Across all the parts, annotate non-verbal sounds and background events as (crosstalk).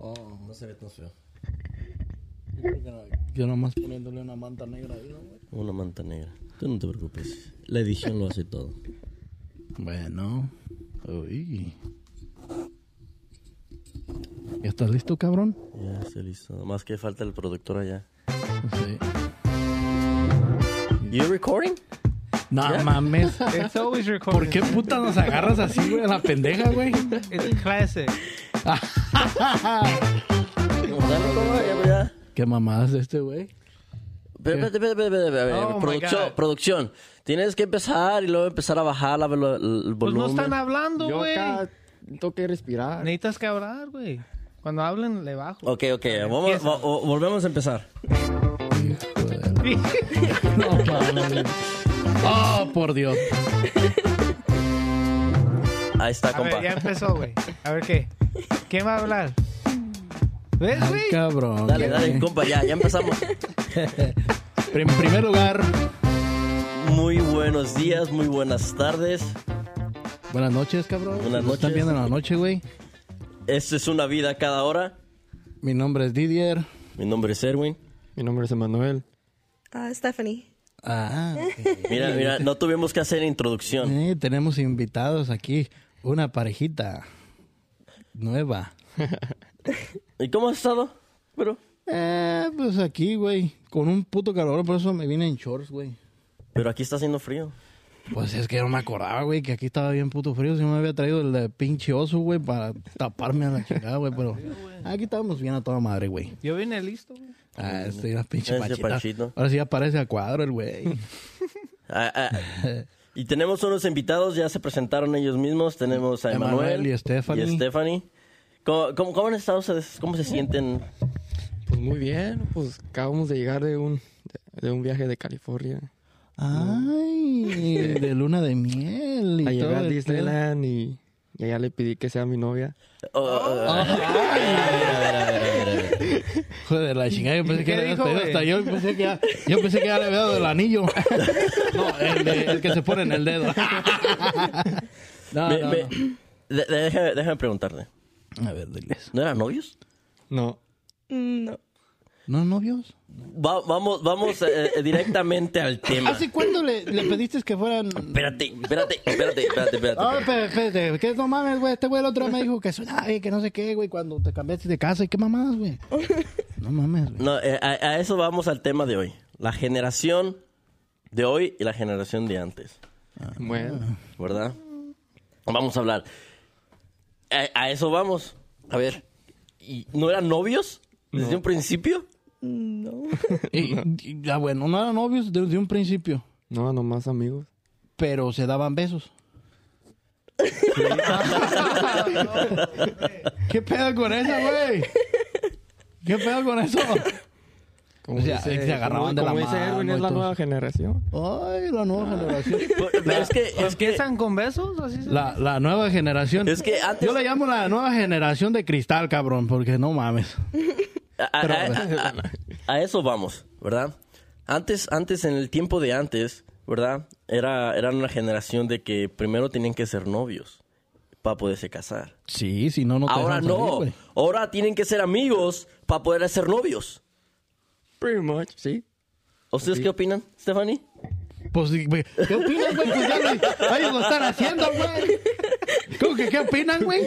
Oh, No se ve tan feo. yo nomás poniéndole una manta negra ahí, ¿no, güey? Una manta negra. Tú no te preocupes. La edición lo hace todo. Bueno. Uy. ¿Ya estás listo, cabrón? Ya está listo. Nomás que falta el productor allá. Sí. You recording? No mames. (laughs) It's always recording. ¿Por qué puta nos agarras así, güey? A la pendeja, güey. It's classic. Ya. ¿Qué mamadas de este, güey? Oh, producción, producción. Tienes que empezar y luego empezar a bajar la velo- el Pues no volumen. están hablando, güey. acá tengo que respirar. Necesitas que hablar, güey. Cuando hablen, le bajo. Ok, ok. Vamos, vo- volvemos a empezar. La- (laughs) No. Oh, por Dios. Ahí está, A compa. ver, ya empezó, güey. A ver qué. ¿Quién va a hablar? ¿Ves, güey? cabrón. Dale, dale, compa, ya, ya empezamos. (laughs) En primer lugar, Muy buenos días, muy buenas tardes. buenas noches, cabrón. Buenas Nos Están noches. viendo en la noche, güey. Esto es una vida cada hora. Mi nombre es Didier. Mi nombre es Erwin. Mi nombre es Emanuel. Ah, Stephanie. Ah. (laughs) Mira, mira, no tuvimos que hacer introducción. Eh, tenemos invitados aquí. Una parejita nueva. ¿Y cómo has estado? Pero, Eh, pues aquí, güey. Con un puto calor, por eso me vine en shorts, güey. pero aquí está haciendo frío. Pues es que no me acordaba, güey, que aquí estaba bien puto frío. Si no me había traído el de pinche oso, güey, para taparme a la chingada, güey. Pero aquí estábamos bien a toda madre, güey. Yo vine listo, güey. Ah, estoy una pinche pachita. Ahora sí aparece a cuadro el güey. (laughs) Y tenemos unos invitados, ya se presentaron ellos mismos. Tenemos a Emanuel y Stephanie. Y Stephanie. ¿Cómo, cómo, cómo han estado ustedes? ¿Cómo se sienten? Pues muy bien, pues acabamos de llegar de un, de, de un viaje de California. Ay, (laughs) de luna de miel y A todo llegar a. Disneyland y, y allá le pedí que sea mi novia. Oh, oh, oh. Joder, la chingada, yo pensé que yo pensé que ya, yo pensé que ya le había dado el anillo. No, el, de- el que se pone en el dedo. No, Me- no, me- no. de- de- déjame, déjame preguntarte. A ver, diles. ¿No eran novios? No, No. ¿No novios? Va- vamos vamos eh, eh, directamente al (laughs) tema. ¿Hace cuándo le, le pediste que fueran...? Espérate, espérate, espérate, espérate, espérate. Ah, espérate. espérate, espérate, que no mames, güey. Este güey el otro día me dijo que soy nadie, que no sé qué, güey, cuando te cambiaste de casa. ¿Y qué mamadas, güey? (laughs) No mames, güey. No, eh, a, a eso vamos al tema de hoy. La generación de hoy y la generación de antes. bueno. ¿Verdad? Vamos a hablar. A, a eso vamos. A ver. ¿y ¿No eran novios desde un principio? No. (laughs) Y, y, ya, bueno, no eran novios desde un principio, No, nomás amigos. pero se daban besos. (laughs) ¿Qué pedo con eso, güey? ¿Qué pedo con eso? Como O sea, se agarraban de la como dice mano Erwin, y es la nueva generación. Ay, la nueva generación. (laughs) Pero es que, es que, ¿Empiezan con besos? Así se- La, la nueva generación. Es que antes- Yo le llamo la nueva generación de cristal, cabrón, porque no mames. A, a- Pero- a- (laughs) a- a eso vamos, ¿verdad? Antes, antes, en el tiempo de antes, ¿verdad? Era, era una generación de que primero tenían que ser novios para poderse casar. Sí, si no, no te Ahora salir, no. Ahora tienen que ser amigos para poder ser novios. Pretty much, sí. ¿Ustedes qué opinan, Stephanie? Pues, ¿qué opinan, güey? Pues ya lo, ellos lo están haciendo, güey. ¿Cómo que qué opinan, güey?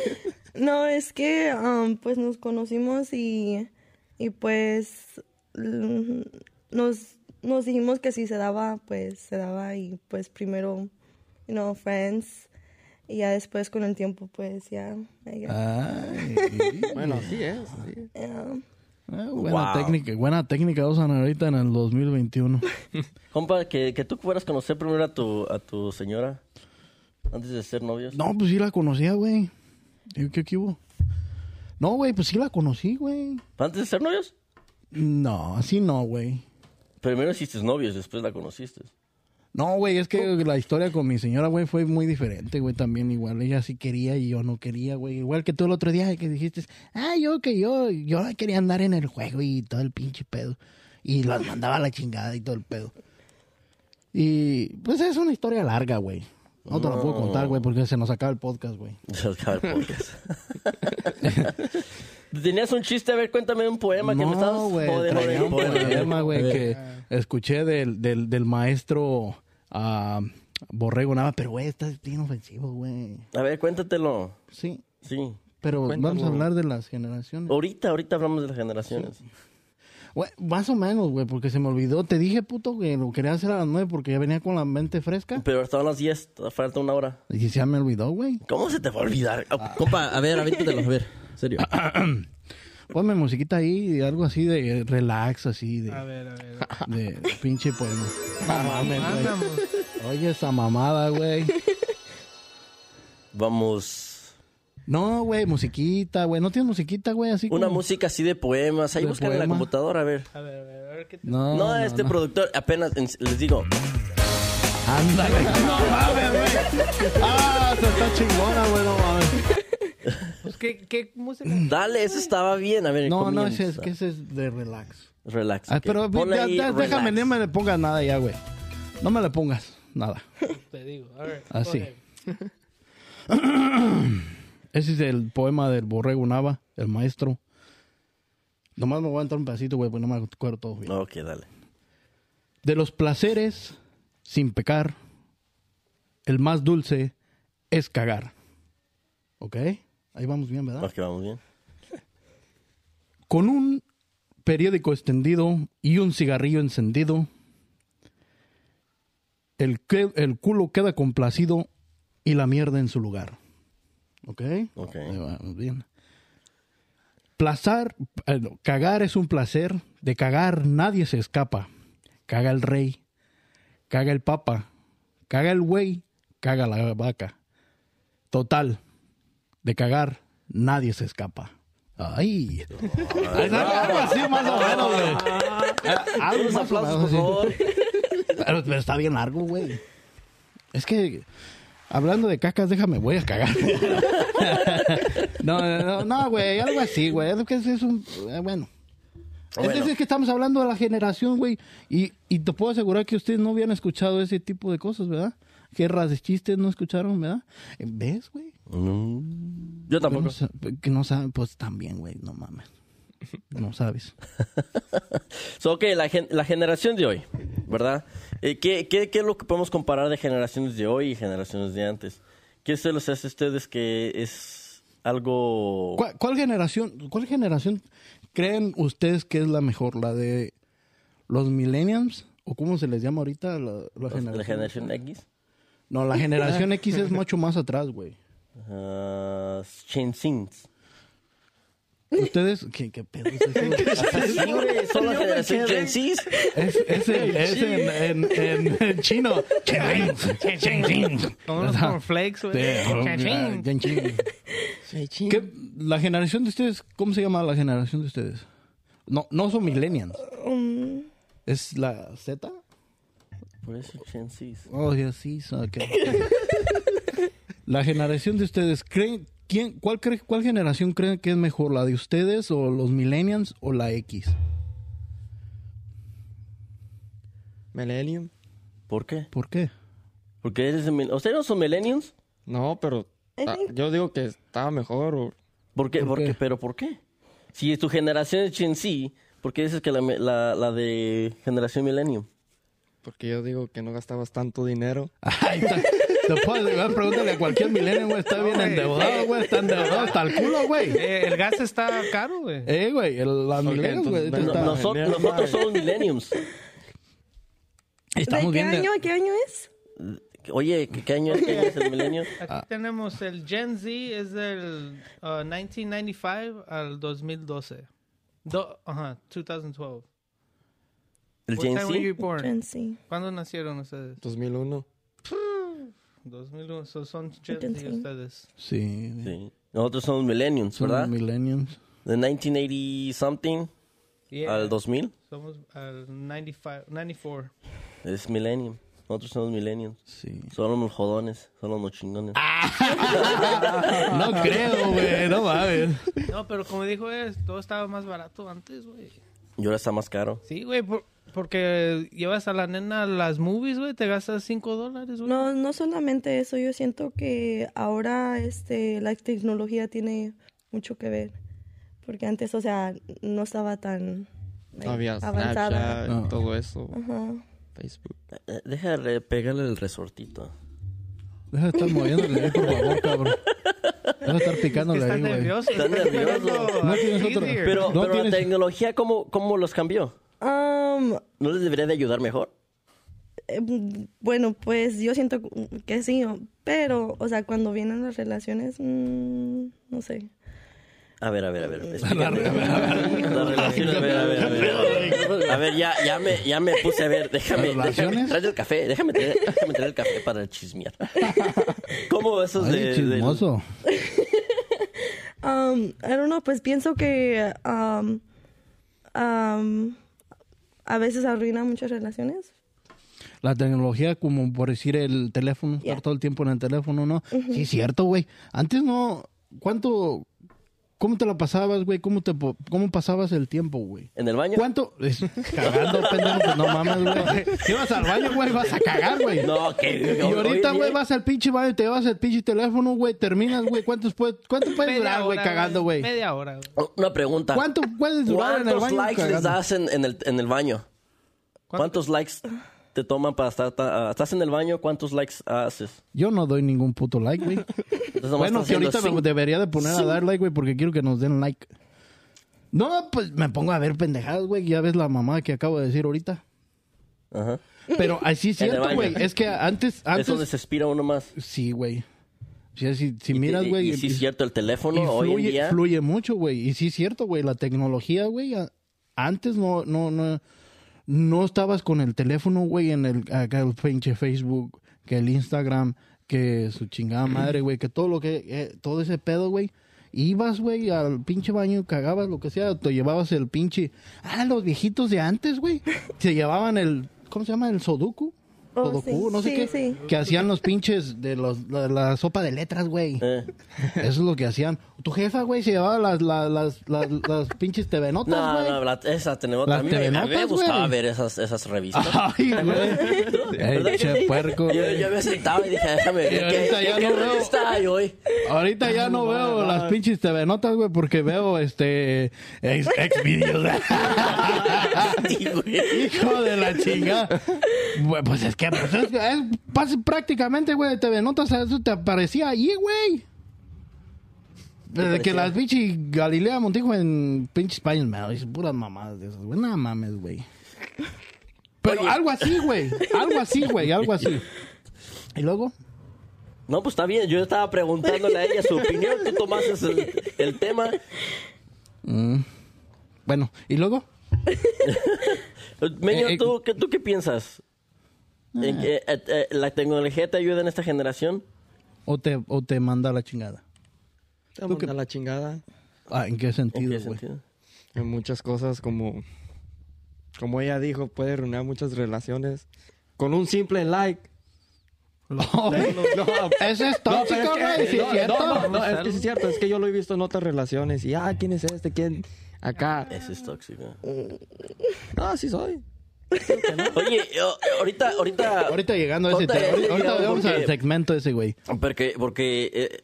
No, es que um, pues nos conocimos y, y pues mm, nos, nos dijimos que si se daba, pues se daba y pues primero, you know, friends. Y ya después con el tiempo, pues ya. Ay, (laughs) Bueno, sí es. sí. yeah. ah, buena Wow. técnica, buena técnica usan ahorita en el 2021. (laughs) Compa, que, que tú fueras a conocer primero a tu, a tu señora antes de ser novios. No, pues sí la conocía, güey. ¿Qué, qué hubo? No, güey, pues sí la conocí, güey. ¿Antes de ser novios? No, así no, güey. Primero hiciste novios, después la conociste. No, güey, es que la historia con mi señora, güey, fue muy diferente, güey, también igual. Ella sí quería y yo no quería, güey. Igual que tú el otro día que dijiste, ah, yo que yo, yo quería andar en el juego y todo el pinche pedo. Y las mandaba a la chingada y todo el pedo. Y pues es una historia larga, güey. No te la puedo contar, güey, porque se nos acaba el podcast, güey. (laughs) Se acaba el podcast. (laughs) Tenías un chiste, a ver, cuéntame un poema que me estabas No, güey, Joder, un poema, güey, que escuché del, del, del maestro ah, Borrego Nava, pero, güey, está bien ofensivo, güey. A ver, cuéntatelo. Sí, Sí. pero vamos a hablar de las generaciones. Ahorita, ahorita hablamos de las generaciones. Más o menos, güey, porque se me olvidó. Te dije, puto, que lo quería hacer a las nueve porque ya venía con la mente fresca. Pero estaban las 10, falta una hora. Y ya me olvidó, güey. ¿Cómo se te va a olvidar? Ah. Compa, a ver, avéntatelo, a ver. En serio. (clears throat) Ponme musiquita ahí, algo así de relax, así de, A ver, a ver. de pinche poema. No (laughs) mames, güey. Andamos. Oye, esa mamada, güey. Vamos. No, güey, musiquita, güey. ¿No tienes musiquita, güey? Así Una como- música así de poemas. Ahí buscan en la computadora, a ver. A ver, a ver, a ver qué te... No, No, este no. productor apenas, en- les digo, Ándale. (laughs) No mames, güey. (laughs) Ah, se está chingona, güey, no mames. Pues, ¿qué, ¿Qué música? dale, eso estaba bien. A ver, No, no, ese es, que ese es de relax. Relax. Ah, pero Ponle ya- ahí ya, déjame, no me le pongas nada ya, güey. No me le pongas nada. Te digo. A ver. Así. (clears throat) (laughs) Ese es el poema del Borrego Nava, el maestro. Nomás me voy a entrar un pedacito, güey, porque no me acuerdo todo bien. Ok, dale. De los placeres, sin pecar, el más dulce es cagar. ¿Ok? Ahí vamos bien, ¿verdad? Ok, vamos bien. (laughs) Con un periódico extendido y un cigarrillo encendido, el, que- el culo queda complacido y la mierda en su lugar. ¿Ok? Ok. Bien. Plazar, eh, cagar es un placer. De cagar nadie se escapa. Caga el rey, caga el papa, caga el güey, caga la vaca. Total, de cagar nadie se escapa. Ay. Algo así más o menos, güey. Ah, Algo más aplausos, por favor. pero está bien largo, güey. Es que, hablando de cacas, déjame, voy a cagar. (laughs) no, no, no, güey, algo así, güey. Es que es, es un, eh, bueno. Es Bueno. decir, que estamos hablando de la generación, güey. Y, y te puedo asegurar que ustedes no habían escuchado ese tipo de cosas, ¿verdad? Guerras de chistes no escucharon, ¿verdad? ¿Ves, güey? Yo tampoco. que no saben, pues también, güey, no mames. No sabes. (laughs) So, ok, la, gen- la generación de hoy, ¿verdad? Eh, ¿qué, qué, qué es lo que podemos comparar de generaciones de hoy y generaciones de antes? ¿Qué se les hace a ustedes que es algo... ¿Cuál, cuál generación, cuál generación creen ustedes que es la mejor? ¿La de los millennials? ¿O cómo se les llama ahorita la, la la generación? generación X? No, la generación X es (laughs) mucho más atrás, güey. Uh. ¿Ustedes? ¿Qué, qué pedo es eso? (laughs) Son la generación Gen Zs. Es, es, en, es en, en, en- en chino. Como unos cornflakes, güey. ¿Qué- La generación de ustedes, ¿cómo se llama la generación de ustedes? No, no son millennials. Um, ¿Es la Z? Por eso Gen Zs. Oh, yeah, sí, so, ok. (laughs) La generación de ustedes, ¿creen, quién, cuál, cree- ¿cuál generación creen que es mejor? ¿La de ustedes o los millennials o la X? Millennium. ¿Por qué? ¿Por qué? Porque eres ¿Ustedes no son millennials? No, pero I ah, yo digo que estaba mejor. o- ¿Por qué? ¿Por ¿Por qué? qué? ¿Pero por qué? Si tu generación es Gen Z, ¿por qué dices que la, me- la, la de generación millennium? porque yo digo que no gastabas tanto dinero. (laughs) Ay, güey, pregúntale a cualquier millennial, güey, está bien endeudado, güey, está endeudado hasta el culo, güey. Eh, el gas está caro, güey. Eh, güey, la güey, nosotros, somos millenniums. estamos ¿De qué bien. de- año? ¿Qué año es? Oye, ¿qué, qué año es, qué año es el milenio? Aquí tenemos el Gen Z, es del uh, 1995 al 2012. Do, ajá, 2012. ¿El Gen Z? Gen Z. ¿Cuándo nacieron ustedes? 2001. 2001, so son Gen Z ustedes. Sí, Sí. Nosotros somos millenniums, son ¿verdad? millennials. De 1980 something Yeah, al 2000 Somos al 95, 94. es millennium. Nosotros somos millenniums. Sí. Somos los jodones, somos los chingones. (laughs) No creo, güey, no mames. No, pero como dijo él, todo estaba más barato antes, güey. Y ahora está más caro. Sí, güey, por- porque llevas a la nena a las movies, güey, te gastas 5 dólares, güey. No, no solamente eso, yo siento que ahora este, la tecnología tiene mucho que ver. porque antes, o sea, no estaba tan like, Había avanzada. Snapchat, Ah. todo eso, Ajá. Facebook. Eh, Deja de pegarle el resortito. Deja de estar moviéndole ahí, por favor, cabrón. Deja de estar picándole ahí, güey. nervioso. Está nervioso. No tienes otro- easier. Pero, No pero tienes- la tecnología, ¿cómo, ¿cómo los cambió? Um, ¿No les debería de ayudar mejor? eh, bueno, pues yo siento que sí, pero, o sea, cuando vienen las relaciones, mm, no sé. A ver, a ver, a ver. explícame. (laughs) (laughs) Las relaciones, a ver, a ver, a ver. A ver, ya, ya, me, ya me puse a ver. Déjame, ¿Las déjame relaciones? traer el café. Déjame traer, déjame traer el café para chismear. (laughs) ¿Cómo esos Ay, de, de- chismoso. Um, I don't know, pues pienso que um, um, a veces arruina muchas relaciones. La tecnología, como por decir el teléfono, estar todo el tiempo en el teléfono, ¿no? Sí, es cierto, güey. Antes no... ¿Cuánto... ¿Cómo te la pasabas, güey? ¿Cómo, te, ¿Cómo pasabas el tiempo, güey? ¿En el baño? ¿Cuánto? Es- cagando, pendejo, pues no mames, güey. Si vas al baño, güey, vas a cagar, güey. No, que... Y ahorita, güey, vas al pinche baño, te llevas el pinche teléfono, güey, terminas, güey. ¿Cuántos puede, ¿Cuánto puedes durar, güey, cagando, güey? Media hora. güey. Oh, Una pregunta. ¿Cuánto puedes durar en el ¿Cuántos likes les das en, en el, en el baño? ¿Cuántos likes te toman para estar... ta- ah, ¿Estás en el baño? ¿Cuántos likes haces? Yo no doy ningún puto like, güey. (laughs) Bueno, que ahorita me debería de poner a dar like, güey, porque quiero que nos den like. No, pues me pongo a ver pendejadas, güey. Ya ves la mamá que acabo de decir ahorita. Ajá. Pero así es (laughs) En cierto, güey. Es que antes, Es donde antes... se expira uno más. Sí, güey. Si, si, si Y- miras, güey... Y, sí es cierto, el teléfono hoy en fluye, día... fluye mucho, güey. Y sí es cierto, güey. La tecnología, güey. Antes no, no, no, no estabas con el teléfono, güey, en el, acá el pinche Facebook, que el Instagram, que su chingada madre, güey, que todo lo que, eh, todo ese pedo, güey. Ibas, güey, al pinche baño, cagabas, lo que sea, te llevabas el pinche... Ah, los viejitos de antes, güey. Se llevaban el... ¿Cómo se llama? El Sudoku. Oh, Sudoku, sí, no sé sí, qué. sí. Que hacían los pinches de los, la, la sopa de letras, güey. Eh. Eso es lo que hacían. Tu jefa, güey, se llevaba las, las, las, las, las pinches TV notas, No, güey. no, la- esa tenemos. Las A mí, me- a mí me telenotas, gustaba ver esas, esas revistas. Ay, güey. (laughs) ¿Verdad que Eche sí? puerco, Yo, yo me sentaba y dije, déjame ver Y qué, ahorita qué, ya qué no veo. revista hay hoy. Ahorita ya no veo las pinches TV notas, güey, porque veo este ex, ex videos. (laughs) Sí, güey. Hijo de la chinga. Pues es que pues es, es- pas- prácticamente, güey, TV notas, eso te aparecía ahí, güey. Desde que las pinches Galilea Montijo en pinches España, me puras mamadas de esas, güey. No mames, güey. Pero Oye. algo así, güey. Algo así, güey. Algo así. ¿Y luego? No, pues está bien. Yo estaba preguntándole a ella su opinión. Tú tomaste el, el tema. Bueno, ¿y luego? (laughs) Meño, Eh, eh, ¿tú, qué, ¿tú qué piensas? ¿En que, eh, eh, ¿La tecnología te ayuda en esta generación? ¿O te, o te manda a la chingada? Te ¿Tú qué- manda la chingada Ah, ¿En qué ¿En sentido, güey? sentido? en muchas cosas como... Como ella dijo, puede arruinar muchas relaciones. Con un simple like. (laughs) No, Eso es tóxico, güey. que- Sí, es cierto. no, es que es cierto. Es que yo lo he visto en otras relaciones. Y, ah, ¿quién es este? ¿Quién? Acá. Ese es tóxico. No, sí soy. Oye, ahorita, ahorita... Ahorita llegando a ese tema. Ahorita, vamos porque- al segmento ese, güey. Porque, porque eh,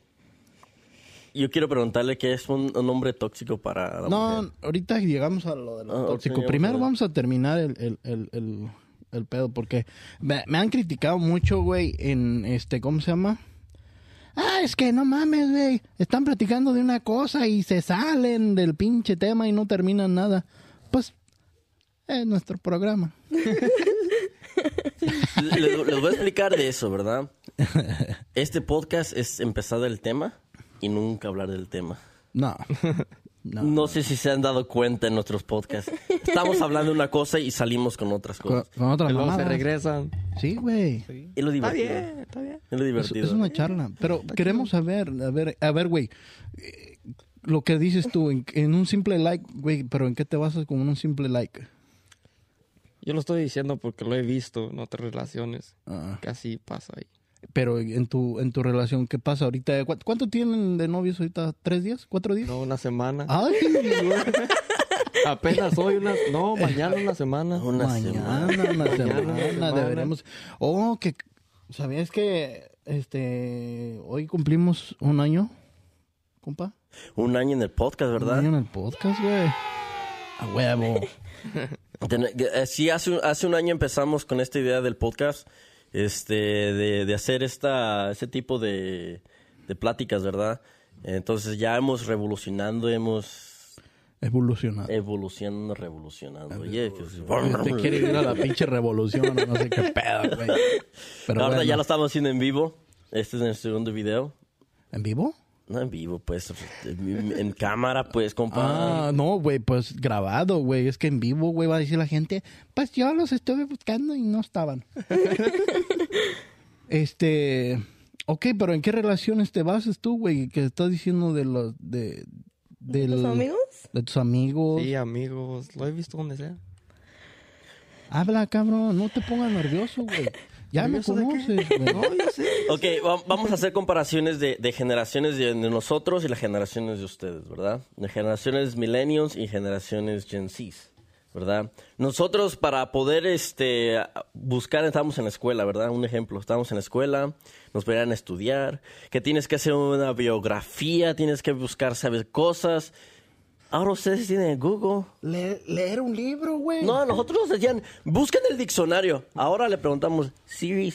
yo quiero preguntarle qué es un, un hombre tóxico para la No, mujer. ahorita llegamos a lo de lo Ah, tóxico. Primero vamos a terminar el, el, el, el, el pedo, porque me, me han criticado mucho, güey, en este, ¿cómo se llama? Ah, es que no mames, güey. Están platicando de una cosa y se salen del pinche tema y no terminan nada. Pues, es nuestro programa. Les, les voy a explicar de eso, ¿verdad? Este podcast es empezar del tema y nunca hablar del tema. No. No. No sé si se han dado cuenta en nuestros podcasts. Estamos hablando de una cosa y salimos con otras cosas. con otras Y luego se regresan. Sí, güey. Es lo Está bien, está bien. Es lo Es, divertido. es una charla. Pero queremos saber, a ver, a ver, güey. eh, Lo que dices tú, en, en un simple like, güey, pero ¿en qué te basas con un simple like? Yo lo estoy diciendo porque lo he visto en otras relaciones. Ah, Que así pasa ahí. pero en tu, en tu relación, ¿qué pasa ahorita? ¿Cu- ¿Cuánto tienen de novios ahorita? ¿Tres días? ¿Cuatro días? No, una semana. Ay. (laughs) Apenas hoy una... No, (laughs) mañana una semana. Una mañana, semana. una semana, una semana. deberemos. Oh, que ¿sabías que este hoy cumplimos un año compa. Un año en el podcast, Un ¿verdad? año en el podcast, güey. A huevo. Eh, Sí, hace, un- hace un año empezamos con esta idea del podcast, este, de, de hacer esta, ese tipo de, de pláticas, ¿verdad? Entonces ya hemos revolucionando, hemos Evolucionado. evolucionando, revolucionando. Oye, que- Te quiere ir a la pinche revolución no sé qué pedo, güey. (laughs) Pero Ahora bueno. ya lo estamos haciendo en vivo. Este es el segundo video. ¿En vivo? No en vivo, pues, en, cámara, pues, compa. Ah, no, güey, pues grabado, güey. Es que en vivo, güey, va a decir la gente, pues yo los estuve buscando y no estaban. (laughs) este, ok, pero ¿en qué relaciones te basas tú, güey? Que estás diciendo de los, de, del- ¿Tus amigos? de tus amigos. Sí, amigos. Lo he visto donde sea. Habla, cabrón, no te pongas nervioso, güey. Ya me conoces, güey. (laughs) No, yo sé. Ok, va- vamos a hacer comparaciones de, de generaciones de, de nosotros y las generaciones de ustedes, ¿verdad? De generaciones millennials y generaciones Gen Zs, ¿verdad? Nosotros para poder este, buscar, estábamos en la escuela, ¿verdad? Un ejemplo, estábamos en la escuela, nos pedían estudiar, que tienes que hacer una biografía, tienes que buscar, ¿sabes? Cosas. Ahora ustedes tienen Google. Le- leer un libro, güey. No, nosotros nos decían, busquen el diccionario. Ahora le preguntamos, Siri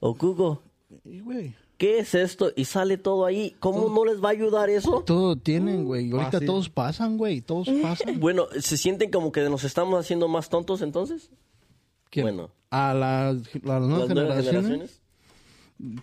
o Google. Güey. ¿qué es esto? Y sale todo ahí. ¿Cómo no les va a ayudar eso? Todo tienen, güey. Ahorita Fácil. todos pasan, güey. Todos pasan. Bueno, ¿se sienten como que nos estamos haciendo más tontos entonces? ¿Quién? Bueno. A las, las nuevas Las nuevas generaciones. generaciones.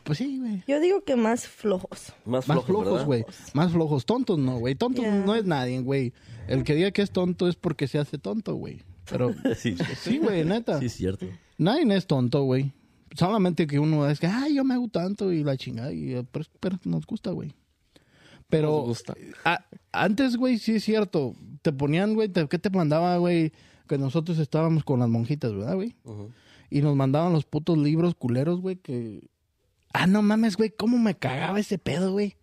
Pues sí, güey. Yo digo que más flojos. Más Más flojos, flojos, ¿verdad? güey. Más flojos. Tontos no, güey. Tontos no es nadie, güey. El que diga que es tonto es porque se hace tonto, güey. Pero (laughs) Sí, sí, güey, neta. sí, es cierto. Nadie es tonto, güey. Solamente que uno es que, ay, yo me hago tanto y la chingada. Y, eh, pero, pero nos gusta, güey. Pero Nos gusta. a- antes, güey, sí es cierto. Te ponían, güey, ¿qué te mandaba, güey? Que nosotros estábamos con las monjitas, ¿verdad, güey? Y nos mandaban los putos libros culeros, güey, que... Ah, no mames, güey, cómo me cagaba ese pedo, güey.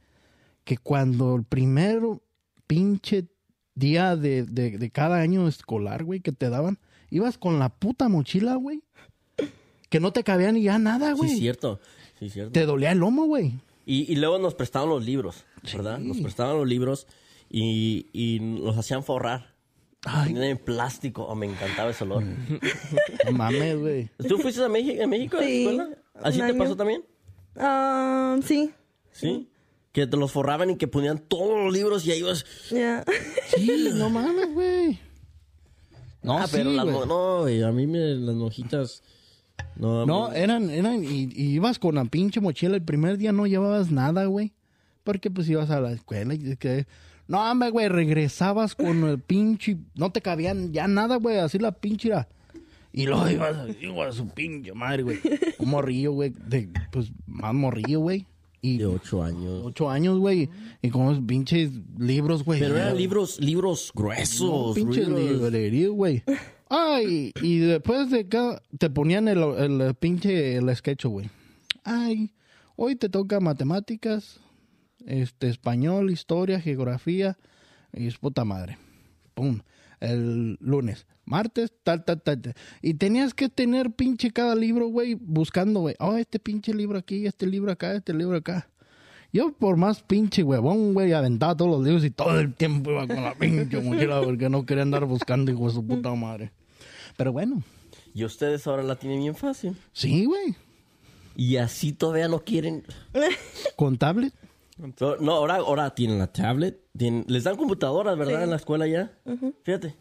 Que cuando el primero pinche día de, de, de cada año escolar, güey, que te daban, ibas con la puta mochila, güey. Que no te cabía ni ya nada, Sí, güey. es cierto. Sí, es cierto. te dolía el lomo, güey. Y, y luego nos prestaban los libros, ¿verdad? Nos prestaban los libros y, y nos hacían forrar. Ay, Tenían en plástico. Oh, me encantaba ese olor. no (laughs) mames, güey. ¿Tú fuiste a México, a México a la Sí, escuela? ¿Así te año. pasó también? Ah, sí. ¿Sí? Que te los forraban y que ponían todos los libros y ahí ibas... Ya. Sí, no mames, güey. No, ah, sí, pero las güey. no, güey, a mí me, las mojitas... No, eran, eran, y, y ibas con la pinche mochila. El primer día no llevabas nada, güey. Porque pues ibas a la escuela y que... No, hombre, güey, regresabas con el pinche... No te cabían ya nada, güey, así la pinche era. Y luego ibas, ibas a su pinche madre, güey. Un morrillo, güey, de, pues, más morrillo, güey. Y de ocho años. ocho años, güey. Y con los pinches libros, güey. Pero eran libros, libros gruesos. No, pinche libros- librería, güey. Ay, y después de cada... Te ponían el, el pinche el sketch, güey. Ay, hoy te toca matemáticas, este, español, historia, geografía, y es puta madre. Pum. El lunes. Martes, tal, tal, tal, tal. Y tenías que tener pinche cada libro, güey, buscando, güey. Oh, este pinche libro aquí, este libro acá, este libro acá. Yo por más pinche huevón, güey, aventaba todos los libros y todo el tiempo iba con la pinche mochila porque no quería andar buscando, hijo de su puta madre. Pero bueno, Y ustedes ahora la tienen bien fácil. sí, güey. Y así todavía no quieren... (laughs) Con tablet. No, no, ahora, ahora tienen la tablet. tienen- les dan computadoras, ¿verdad? En la escuela ya. Fíjate.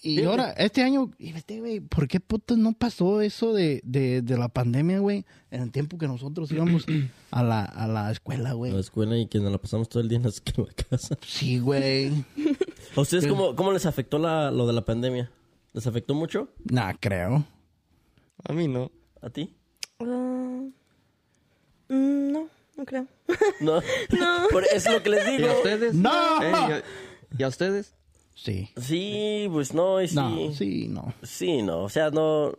Y Fíjate. ahora, este año, y vete, güey, ¿por qué puto no pasó eso de, de, de la pandemia, güey? En el tiempo que nosotros íbamos (clears throat) a la, a la escuela, A la güey. escuela y que nos la pasamos todo el día en la, (laughs) casa. Sí, güey. ¿A ustedes cómo, cómo les afectó la, lo de la pandemia? ¿Les afectó mucho? Nah, creo. A mí no. ¿A ti? Ah, mm, no, no creo. No. (laughs) (laughs) Por eso es lo que les ¿Y digo. a ustedes? ¡No! Eh, ¿y, a, y a ustedes? Sí. Sí, pues no, y sí. No, sí, no. Sí, no, o sea, no...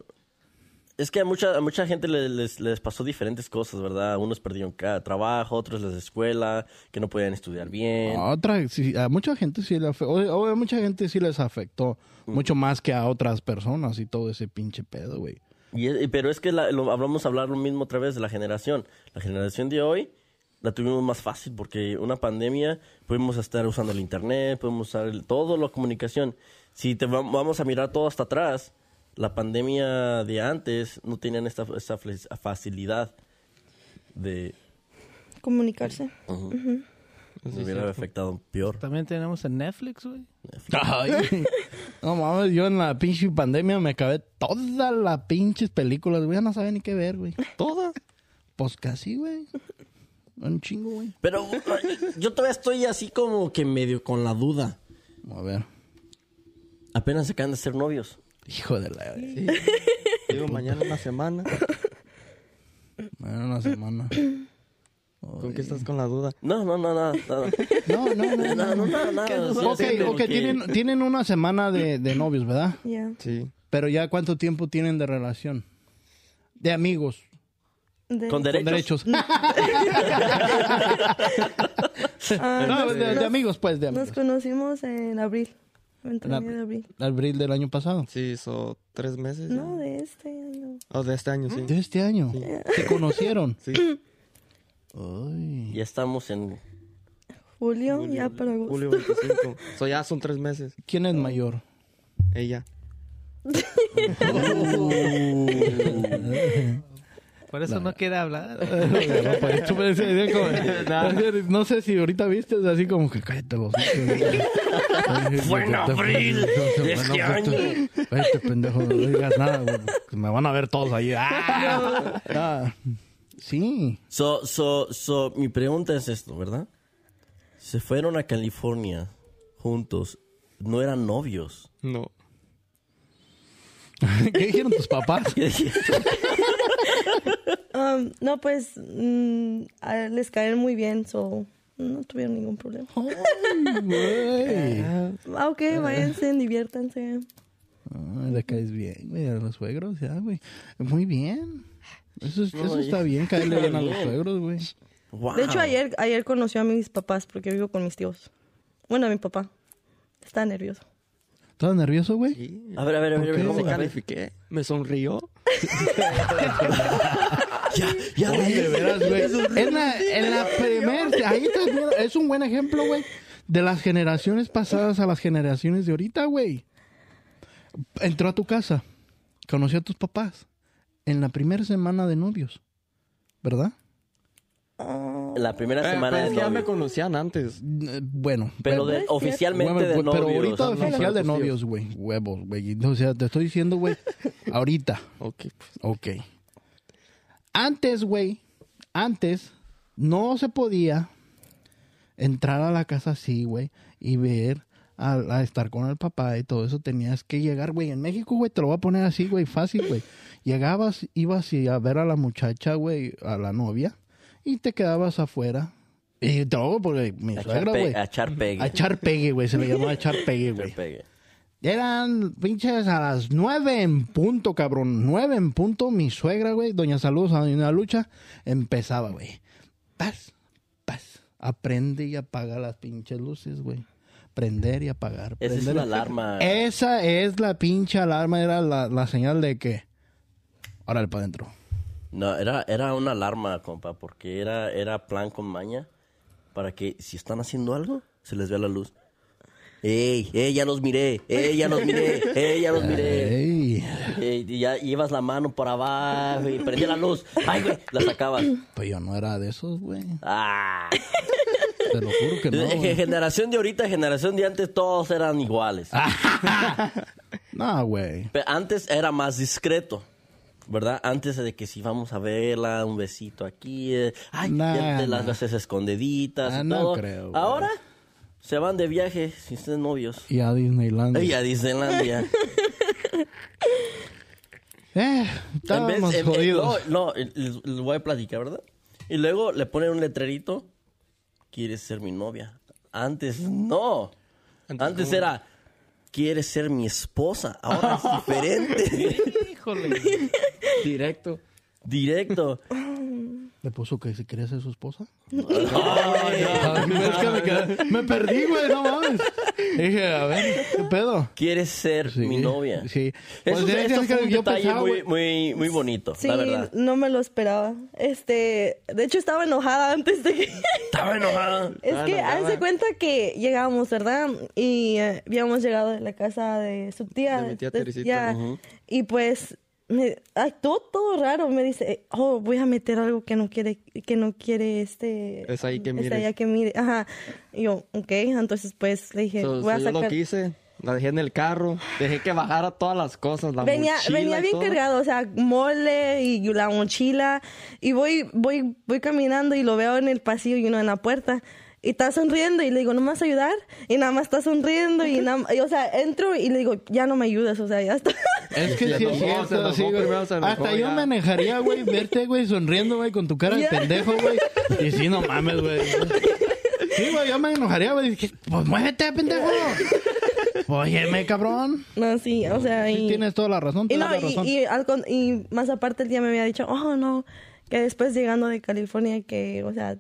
Es que a mucha, a mucha gente le- les, les pasó diferentes cosas, ¿verdad? Unos perdieron trabajo, otros la escuela, que no podían estudiar bien. A otra, sí, a mucha gente sí le afectó. A mucha gente sí les afectó. Mucho más que a otras personas y todo ese pinche pedo, güey. Y pero es que la- lo, hablamos hablar lo mismo otra vez de la generación. La generación de hoy la tuvimos más fácil porque una pandemia podemos estar usando el internet, podemos usar el- todo la comunicación. Si te va- vamos a mirar todo hasta atrás, la pandemia de antes no tenían esta, esta facilidad de Comunicarse. nos hubiera afectado peor. También tenemos en Netflix, güey. Ay, (laughs) no mames, yo en la pinche pandemia me acabé todas las pinches películas, güey. Ya no sabía ni qué ver, güey. Todas. Pues casi, güey. Un chingo, güey. Pero yo todavía estoy así como que medio con la duda. A ver. Apenas se acaban de ser novios. Hijo de la... Digo, mañana una semana. Bueno, una semana. ¿Con qué estás con la duda? No, no, no, nada. nada. No, no, no. No, no, nada, nada. Sí, Ok, sí, ok, porque- tienen, tienen una semana de, de novios, ¿verdad? Ya. Sí. Pero ya cuánto tiempo tienen de relación? De amigos, De- Con con derechos. no, (laughs) de, de amigos, pues, de Nos amigos. conocimos en abril. En de abril. Abril del año pasado. Sí, hizo tres meses. ya. No, de este año. Oh, de este año, sí. De este año. Se conocieron. Sí. Ay. Ya estamos en... Julio, ya para agosto. Julio 25. So, ya son tres meses. ¿Quién es mayor? Ella. (laughs) (laughs) Por eso no quiere hablar. (laughs) No, (laughs) no sé si ahorita viste, así como que cállate los Fue en abril de este año. Este pendejo, no digas nada, me van a ver todos ahí. ¡Ah! (laughs) Ah, Sí. So, so, so, mi pregunta es esto, ¿verdad? Se fueron a California juntos. No eran novios. No. ¿Qué dijeron tus papás? Um, no, pues mm, a- les caen muy bien, so no tuvieron ningún problema. Ay, güey. Ah, ok, váyanse, diviértanse. Ay, le caes bien, güey, a los suegros, ya, güey. Muy bien. Eso, es- eso está bien, caerle bien a los suegros, güey. Wow. De hecho, ayer, ayer conoció a mis papás porque vivo con mis tíos. Bueno, a mi papá. Está nervioso. ¿Estás nervioso, güey? Sí. A ver, a ver, a ver. ¿Por a ver, ver. califiqué. Me sonrió. (laughs) Ya, Oye, de veras, güey. En la, en la primer, ahí estás viendo, es un buen ejemplo, güey, de las generaciones pasadas a las generaciones de ahorita, güey. Entró a tu casa, conoció a tus papás en la primera semana de novios, ¿verdad? La primera Eh, semana pero de ya me conocían antes. Bueno, Pero de- oficialmente Bueno, de pues, novios. pero ahorita no, oficial de novios, güey. Huevos, güey. O sea, te estoy diciendo, güey, (laughs) ahorita. Ok, pues. Ok. Antes, güey, antes no se podía entrar a la casa así, güey, y ver a, a estar con el papá y todo eso. Tenías que llegar, güey. En México, güey, te lo voy a poner así, güey, fácil, güey. Llegabas, ibas y a ver a la muchacha, güey, a la novia, y te quedabas afuera. Y todo, porque mi A suegra, güey. a echar pegue. A echar pegue, güey. Se le llamaba echar (laughs) pegue, güey. Eran pinches a las nueve en punto, cabrón. Nueve en punto, mi suegra, güey, doña Saludos a doña Lucha, empezaba, güey. Paz, paz. Aprende y apaga las pinches luces, güey. Prender y apagar. Esa es y- alarma. Esa es la pinche alarma, era la, la señal de que... Órale, para adentro. No, era, era una alarma, compa, porque era, era plan con maña para que si están haciendo algo, se les vea la luz. ¡Ey! ¡Ey! Ya los miré. ¡Ey! Ya los miré. ¡Ey! Ya los miré. Ey, Ey, y ya llevas la mano por abajo y prendía la luz. ¡Ay, güey! La sacabas. pues yo no era de esos, güey. ¡Ah! Te lo juro que no, güey. generación de ahorita, generación de antes, todos eran iguales. (laughs) No, güey. Pero antes era más discreto, ¿verdad? Antes de que si vamos a verla, un besito aquí, eh, ay, Nah, ya te las nah. haces escondiditas Ah, y no todo. creo, güey. Ahora se van de viaje sin ser novios. Y a Disneyland. Y a Disneylandia. (laughs) Eh, En estábamos vez- en- jodidos. no, no, les, les voy a platicar, ¿verdad? Y luego le ponen un letrerito, ¿quieres ser mi novia? Antes no. Antes, era, ¿quieres ser mi esposa? Ahora es (laughs) diferente. (laughs) Híjole. (laughs) Directo. Directo. ¿Le puso que si quería ser su esposa? (laughs) (laughs) Es que me, quedé- me perdí, güey, no mames. Dije, a ver, ¿qué pedo? ¿Quieres ser Sí, mi novia? Sí. Eso, Pues, es eso que fue un yo detalle pensaba, muy, muy, muy bonito, Sí, la verdad. no me lo esperaba. Este, de hecho estaba enojada antes de que... Estaba enojada. Es Ah, que no, hace cuenta que llegamos, ¿verdad? Y eh, habíamos llegado de la casa de su tía. De mi tía Teresita. ya. Y pues me actuó todo raro. Me dice, oh, voy a meter algo que no quiere, que no quiere este... Es ahí que es mires. allá que mire. Ajá. Y yo, ok. Entonces pues le dije, So- voy a so yo lo sacar... hice, la dejé en el carro, dejé que bajara todas las cosas, la venía mochila venía y bien todo. cargado, o sea, mole y la mochila. Y voy, voy, voy caminando y lo veo en el pasillo y uno en la puerta. Y está sonriendo y le digo, ¿no me vas a ayudar? Y nada más está sonriendo y nada y, o sea, entro y le digo, ya no me ayudas, o sea, ya está. (laughs) Es que sí es cierto, sí, güey. Hasta yo manejaría, güey, (laughs) verte, güey, sonriendo, güey, con tu cara de pendejo, güey. Y sí, no mames, güey. Sí, güey, yo me enojaría, güey. Pues muévete, pendejo. Óyeme, cabrón. No, sí, o sea, y... Sí, tienes toda la razón, y, toda no, la y, razón. y, al con- y más aparte el día me había dicho, oh, no, que después llegando de California que, o sea,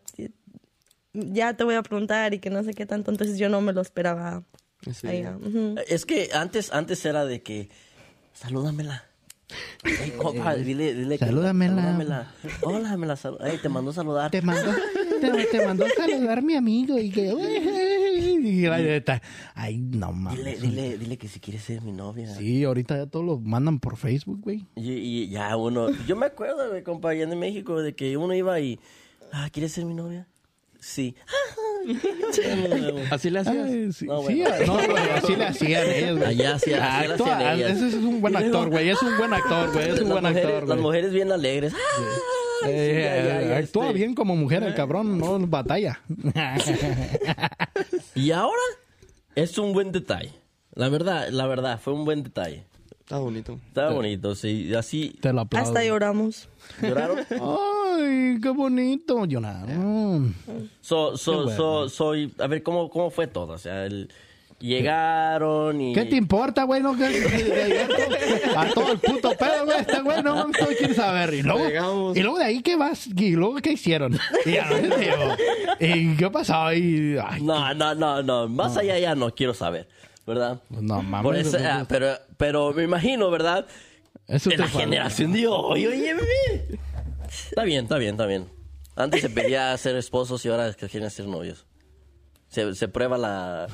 ya te voy a preguntar y que no sé qué tanto. Entonces yo no me lo esperaba. Sí. Ujú. Es que antes, antes era de que, salúdamela. Ey, compa, dile, dile que- Salúdamela. Hola, me la salu- Ey, te mandó a saludar. Te mandó, te, te mandó saludar mi amigo y que... Y Ay, no Dile, mames. dile, dile que si quieres ser mi novia. Sí, ahorita ya todos lo mandan por Facebook, güey. Y, y ya uno, yo me acuerdo, güey, compa, allá en México, de que uno iba y, ah, ¿quieres ser mi novia? Sí. (laughs) Así le hacías. Ay, sí, No, sí, bueno. no, güey, así le hacían ellos. Allá así hacían ellas. ese es un buen actor, güey. Es un buen actor, güey. Es un las buen mujeres, actor, Las mujeres bien alegres. ¡Ah! Sí, Eh, ya, ya, ya, actúa este. bien como mujer, el cabrón, no batalla. (laughs) Y ahora es un buen detalle. La verdad, la verdad, fue un buen detalle. Está bonito. Estaba bonito, sí. Así, Te lo aplaudo. Hasta lloramos. ¿lloraron? Ay, qué bonito, Lloraron. So, so, Qué so, soy, a ver, ¿cómo, cómo fue todo? O sea, el- llegaron y... ¿Qué te importa, güey? No, que, a todo el puto pedo, güey. Este güey no quiere saber. Y luego, Llegamos. y luego de ahí, ¿qué vas? Y luego, ¿qué hicieron? Y ya no (laughs) sé, digo, ¿Y qué pasó? Y, ay, No, no, no, no. Más allá ya no quiero saber, ¿verdad? no mames. Por eso, ah, pero, pero me imagino, ¿verdad? Eso De te la falta. generación de hoy, oye, bebé. Está bien, está bien, está bien. Antes se pedía (laughs) ser esposos y ahora es que quieren ser novios. Se, se prueba la...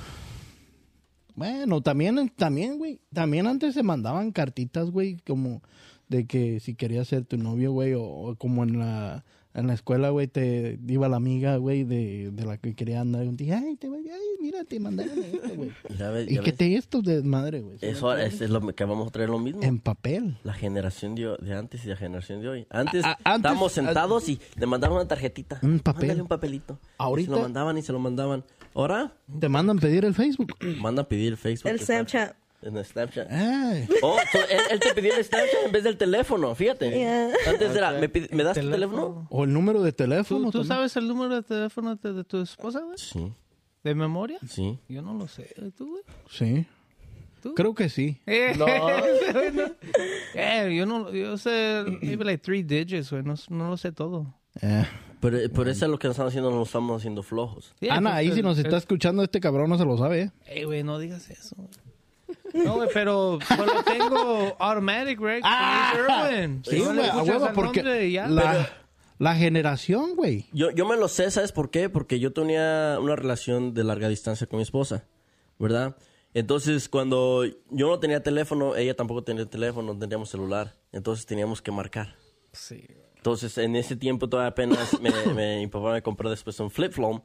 Bueno, también, también, güey. También antes se mandaban cartitas, güey, como de que si querías ser tu novio, güey, o, o como en la, en la escuela, güey, te iba la amiga, güey, de, de la que quería andar contigo. Ay, te, ay, mira, te mandaron esto, güey. (laughs) Ya ves, Y que te esto de madre, güey. Eso es, es lo que vamos a traer lo mismo. En papel. La generación de, de antes y la generación de hoy. Antes, A- a- antes- estábamos sentados y le mandaban una tarjetita. Un papel. Mándale un papelito. Ahorita- Y se lo mandaban y se lo mandaban. Ahora Te mandan pedir el Facebook. (clears throat) mandan pedir el Facebook. El Snapchat. En el Snapchat. Ay. Oh, so, él, él te pidió el Snapchat en vez del teléfono, fíjate. Yeah. Antes era, ¿me, pide- ¿me das tu Teléfono. teléfono? O el número de teléfono. ¿Tú, tú sabes el número de teléfono de, de tu esposa, güey? Sí, ¿De memoria? sí. Yo no lo sé. ¿Tú, güey? Sí. ¿Tú? Creo que sí. Eh, No. (laughs) eh, yo no, yo sé, maybe like three digits, güey, no, no lo sé todo. Eh. Pero por eso es lo que nos están haciendo, nos estamos haciendo flojos. Sí, Ana, pues, ahí si el- nos el- está escuchando este cabrón no se lo sabe, ¿eh? Eh, güey, no digas eso. güey. No, güey, pero pues, lo tengo automatic, right? Irwin. Sí, Solo güey, a huevo, el porque ya. la, la generación, güey. Yo, yo me lo sé, ¿sabes por qué? Porque yo tenía una relación de larga distancia con mi esposa, ¿verdad? Entonces, cuando yo no tenía teléfono, ella tampoco tenía teléfono, no teníamos celular. Entonces teníamos que marcar. Sí. Entonces, en ese tiempo todavía apenas me, (laughs) me- mi papá me compró después un flip phone.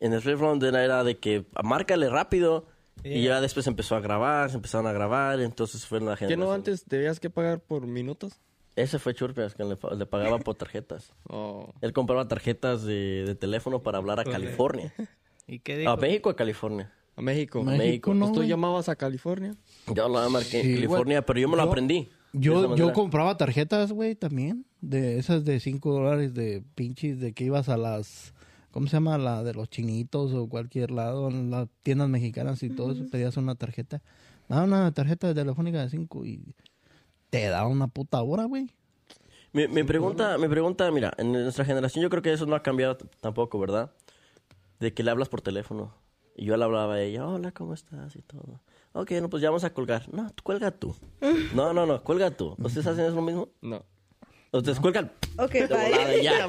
En el flip phone era era de que márcale rápido. Y ya después empezó a grabar, se empezaron a grabar, entonces fue la ¿Qué generación. no antes debías que pagar por minutos? Ese fue Churpias, que le, le pagaba por tarjetas. (laughs) Oh. Él compraba tarjetas de, de teléfono para hablar a California. (laughs) ¿Y qué dijo? ¿A México o a California? A México. México, México. no, Pues tú llamabas a California. Yo lo marqué Sí, en California, pero yo me lo Yo- aprendí. Yo, yo compraba tarjetas, güey, también. De esas de 5 dólares de pinches, de que ibas a las... ¿Cómo se llama? La de los chinitos o cualquier lado, en las tiendas mexicanas y todo eso, pedías una tarjeta. Daba una tarjeta telefónica de 5 y te daba una puta hora, güey. Mi, mi pregunta, mi pregunta, mira, en nuestra generación yo creo que eso no ha cambiado tampoco, ¿verdad? De que le hablas por teléfono. Y yo le hablaba a ella, hola, ¿cómo estás? Y todo. Ok, no, pues ya vamos a colgar. No, tú cuelga tú. (laughs) No, no, no, cuelga tú. ¿Ustedes hacen eso lo mismo? No. Ustedes cuelgan. Ok, De volada, ya.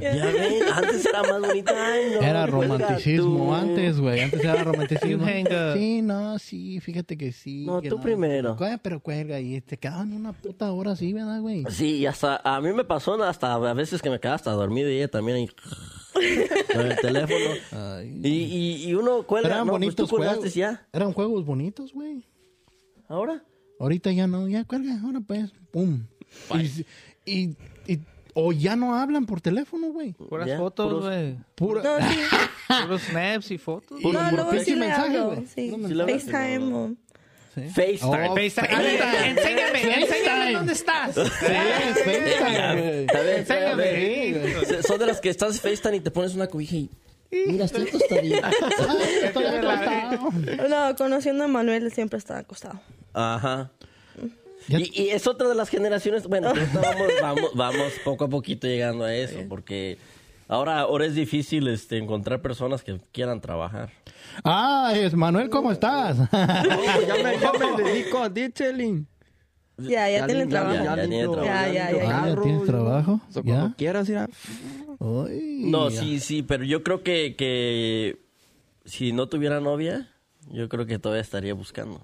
Ya, ya ven, antes era más bonita. Ay, no, Era romanticismo tú. antes, güey. Antes era romanticismo. Sí, no, sí, fíjate que sí. No, que tú primero. Pero cuelga y te quedaban una puta hora así, ¿verdad, güey? Sí, y hasta a mí me pasó hasta a veces que me quedaba hasta dormido y ella también ahí (laughs) con el teléfono. Ay. Y, y, y uno cuelga, Eran no, pues bonitos tú colgaste juegos. ya. Eran juegos bonitos, güey. ¿Ahora? Ahorita ya no, ya cuelga, ahora pues, pum. Y, y, y- o ya no hablan por teléfono, güey. Puras Ya, fotos, puros- güey. Pura, No, sí. (laughs) Puros snaps y fotos. Puro- No, luego sí le hablo. Sí. FaceTime. o- Sí. FaceTime. Oh, FaceTime. A ver, FaceTime. enséñame, enséñame dónde estás. Sí, FaceTime, Enséñame. Son de las que estás FaceTime y te pones una cobija y... Mira, estoy tostadito. (laughs) Estoy acostado. No, conociendo a Manuel siempre está acostado. Ajá. Y, y es otra de las generaciones, bueno, (laughs) vamos, vamos, vamos poco a poquito llegando a eso, porque ahora, ahora es difícil este, encontrar personas que quieran trabajar. Ah, es Manuel, ¿cómo estás? No, pues ya me, ya me (laughs) dedico a detailing. Ya, ya tiene lim- trabajo. ya. Ya, ya, limpio ya, ya. Ah, ¿ya tienes trabajo? So, ¿Ya? cuando quieras ir a... No, ya. sí, sí, pero yo creo que, que si no tuviera novia, yo creo que todavía estaría buscando.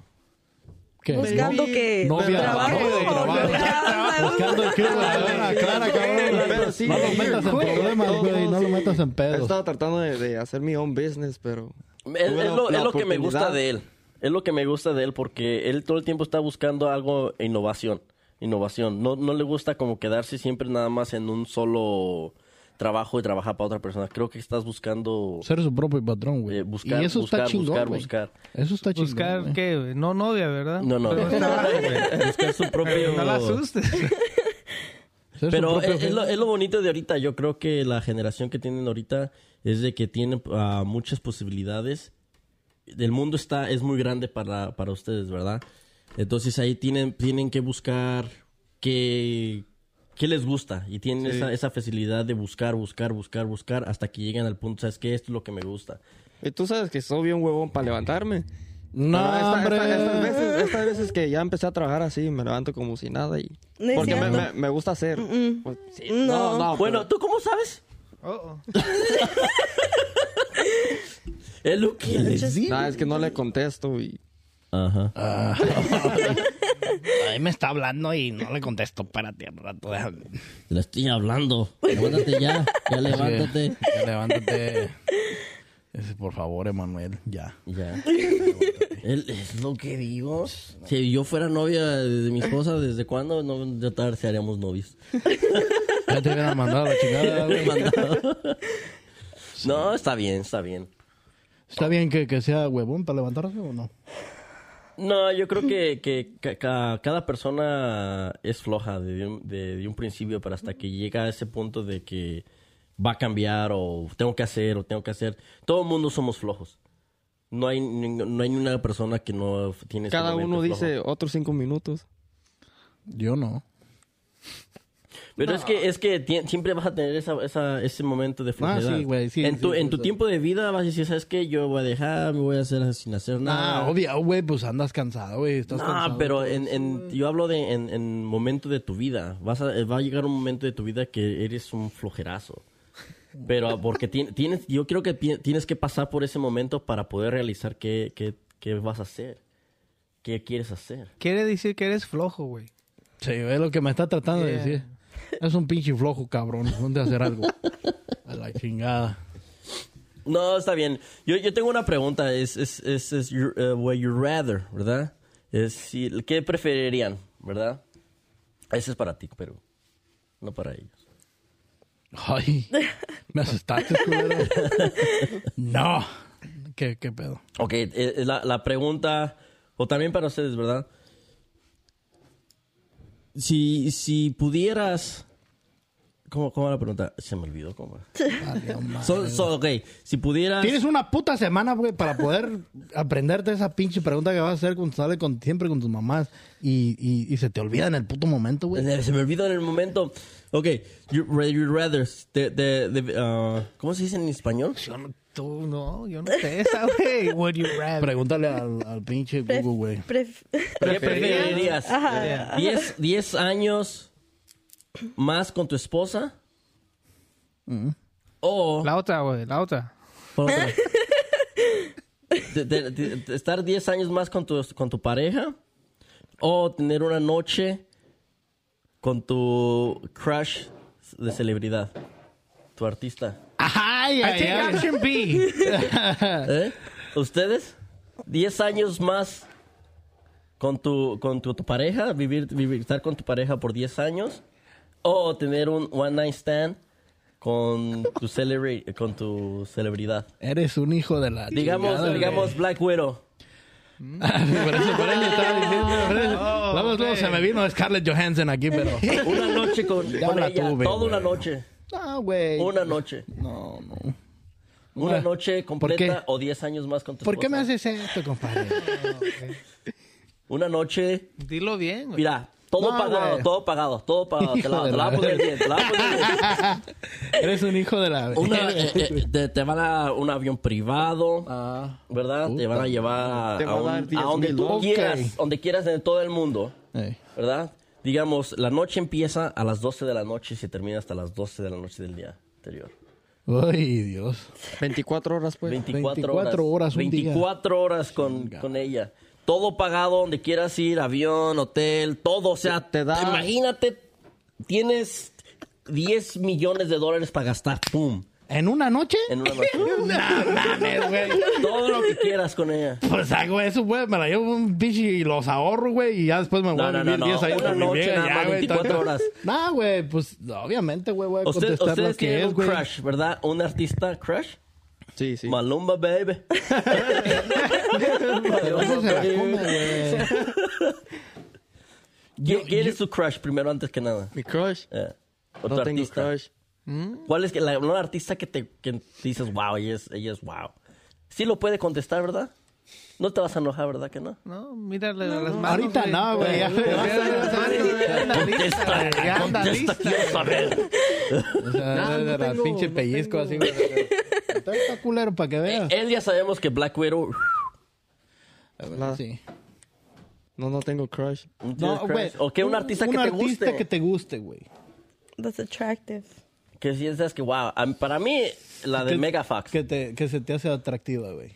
¿Qué? Buscando que Novia, trabajo. trabajo, trabajo. Buscando el club, a ver, aclara, cabrón. Pero sí, no lo metas en problemas, güey. No lo metas en He pedos. estado tratando de, de hacer mi own business, pero... Es, lo, es lo que me gusta de él. Es lo que me gusta de él porque él todo el tiempo está buscando algo, innovación. Innovación. No, no le gusta como quedarse siempre nada más en un solo trabajo y trabajar para otra persona. Creo que estás buscando Ser su propio patrón, güey. eh, buscar, y eso buscar, está chingón, buscar, güey. buscar. Eso está chingón. Buscar güey. qué, güey? No novia, ¿verdad? No, no, Pero buscar su propio... No la asustes. (laughs) Pero propio es, es lo, jefe. es lo bonito de ahorita. Yo creo que la generación que tienen ahorita es de que tienen ah, muchas posibilidades. El mundo está es muy grande para, para ustedes, ¿verdad? Entonces ahí tienen, tienen que buscar qué, qué les gusta. Y tienen esa, esa facilidad de buscar, buscar, buscar, buscar hasta que lleguen al punto, ¿sabes qué? Esto es lo que me gusta. Y tú sabes que soy bien huevón para levantarme. No, Pero esta- hombre. esta- estas, veces, estas veces que ya empecé a trabajar así, me levanto como si nada y... No porque me, me- me gusta hacer. Pues, sí, No. no, Bueno, ¿tú cómo sabes? Oh, oh. (laughs) Es lo que les digo. Nah, es que no le contesto y... Ajá. Ahí me está hablando y no le contesto. Espérate un rato, déjame. La estoy hablando. Levántate ya. Ya levántate. Ya, levántate. Ese, por favor, Emanuel, ya. Ya. Él- es lo que digo. Si yo fuera novia de mi esposa, ¿desde cuándo? No, ya tarde seríamos novios. Ya te hubieran mandado a la chingada, güey. No, está bien, está bien. ¿Está bien que, que sea huevón para levantarse o no? No, yo creo que, que ca- ca- cada persona es floja de un, de, de un principio, pero hasta que llega a ese punto de que va a cambiar o tengo que hacer o tengo que hacer. Todo el mundo somos flojos. No hay, no hay ni una persona que no tiene Cada uno flojo. dice otros cinco minutos. Yo no. Pero es que, es que siempre vas a tener esa, esa- ese momento de flojera. Ah, sí, güey, sí, en tu, sí, en tu sí. tiempo de vida vas a decir, ¿sabes qué? Yo voy a dejar, me voy a hacer sin hacer nada. Ah, obvio, güey, pues andas cansado, güey. Estás No, cansado. pero en, en- yo hablo de en, en momento de tu vida. Vas a, va a llegar un momento de tu vida que eres un flojerazo. Pero porque ti- tienes, yo creo que ti- tienes que pasar por ese momento para poder realizar qué, qué, qué vas a hacer. ¿Qué quieres hacer? Quiere decir que eres flojo, güey. Sí, es lo que me está tratando de Yeah. decir. (laughs) Es un pinche flojo, cabrón. ¿Dónde hacer algo? A la chingada. No, está bien. Yo, yo tengo una pregunta. Es, es, es, es you- uh, you rather, ¿verdad? Es si, ¿Qué preferirían, verdad? Ese es para ti, pero no para ellos. Ay, me asustaste. No. ¿Qué, qué pedo? Ok, eh, la, la pregunta, o también para ustedes, ¿verdad? Si, si pudieras ¿Cómo, cómo la pregunta? Se me olvidó cómo. Madre, So, so, ok, si pudieras... Tienes una puta semana, güey, para poder aprenderte esa pinche pregunta que vas a hacer cuando sales con, siempre con tus mamás y, y, y se te olvida en el puto momento, güey. Se me olvidó en el momento. Ok, you, you'd rather... uh, ¿Cómo se dice en español? Tú no, yo no sé esa, güey. Would you rather? Pregúntale al, al pinche Google, güey. Pref- ¿Qué preferirías? ¿Diez, diez años más con tu esposa? O... La otra, güey, la otra. por otra. De- de- de- de estar 10 años más con tu, con tu pareja o tener una noche con tu crush de celebridad, tu artista. Ay, I ay, take ay. option B. (laughs) ¿Eh? ¿Ustedes? 10 años más con tu, con tu, tu pareja, vivir, vivir, estar con tu pareja por 10 años o tener un one night stand con tu, celebra- con tu celebridad. Eres un hijo de la Digamos, chingada, digamos Black Widow. (laughs) güey. por eso, por eso estaba diciendo. por eso. luego, luego se me vino Scarlett Johansson aquí, pero... Una noche con, con la ella, tuve, toda una noche. No, güey. Una noche. No, no. Una noche ¿por completa o 10 años más con tu ¿Por qué me haces esto, compadre? (laughs) Una noche, Dilo bien, güey. mira, todo No, pagado, todo pagado, todo pagado. Te Hijo la, de te la la voy a poner bien, te la voy a poner bien. Eres un hijo de la... Una, eh, eh, te, te van a un avión privado, Ah, ¿verdad? Te van a llevar a, va a un- dar a 10 donde tú quieras, donde quieras en todo el mundo. ¿verdad? Digamos, la noche empieza a las 12 de la noche y se termina hasta las 12 de la noche del día anterior. Ay, Dios. 24 horas, pues. 24, 24 horas, un día. 24 horas con, con ella. Todo pagado, donde quieras ir, avión, hotel, todo. O sea, Te da- imagínate, tienes 10 millones de dólares para gastar, ¡pum! ¿En una noche? En una (laughs) noche. No mames, güey. todo lo que quieras con ella. Pues hago eso, güey. Me la llevo un pinche y los ahorro, güey. Y ya después me voy No, a no, vivir no, no. 10 años Una con mi noche vieja, nada ya, más, güey, 24 tanto- horas. No, güey. Pues obviamente, güey, voy a Usted- contestar lo ustedes que tienen es, un güey. crush, ¿verdad? Un artista crush. Sí, sí. Malumba, baby. (laughs) Eso se la come, güey. ¿Quién, es tu crush primero antes que nada? Mi crush. Eh, o No tu tengo artista. Crush. ¿Cuál es que la, una artista que te que dices, wow, ella es, ella es wow? Sí lo puede contestar, ¿verdad? No te vas a enojar, ¿verdad que no? No, mírale las manos. Ahorita no, güey. Ya, Contesta, Ya contesta, quiero saber. O sea, No, no tengo, pinche no pellizco tengo. así, güey. (laughs) Está está culero para que veas. Él ya sabemos que Black Widow... la- Sí. No, no tengo crush. ¿tienes No, crush? güey. ¿O qué un artista que te artista guste? que te guste, güey. That's attractive. Que sientas que, wow, a mí- para mí, la de Que- Mega Fox. Que, te, que se te hace atractiva, güey.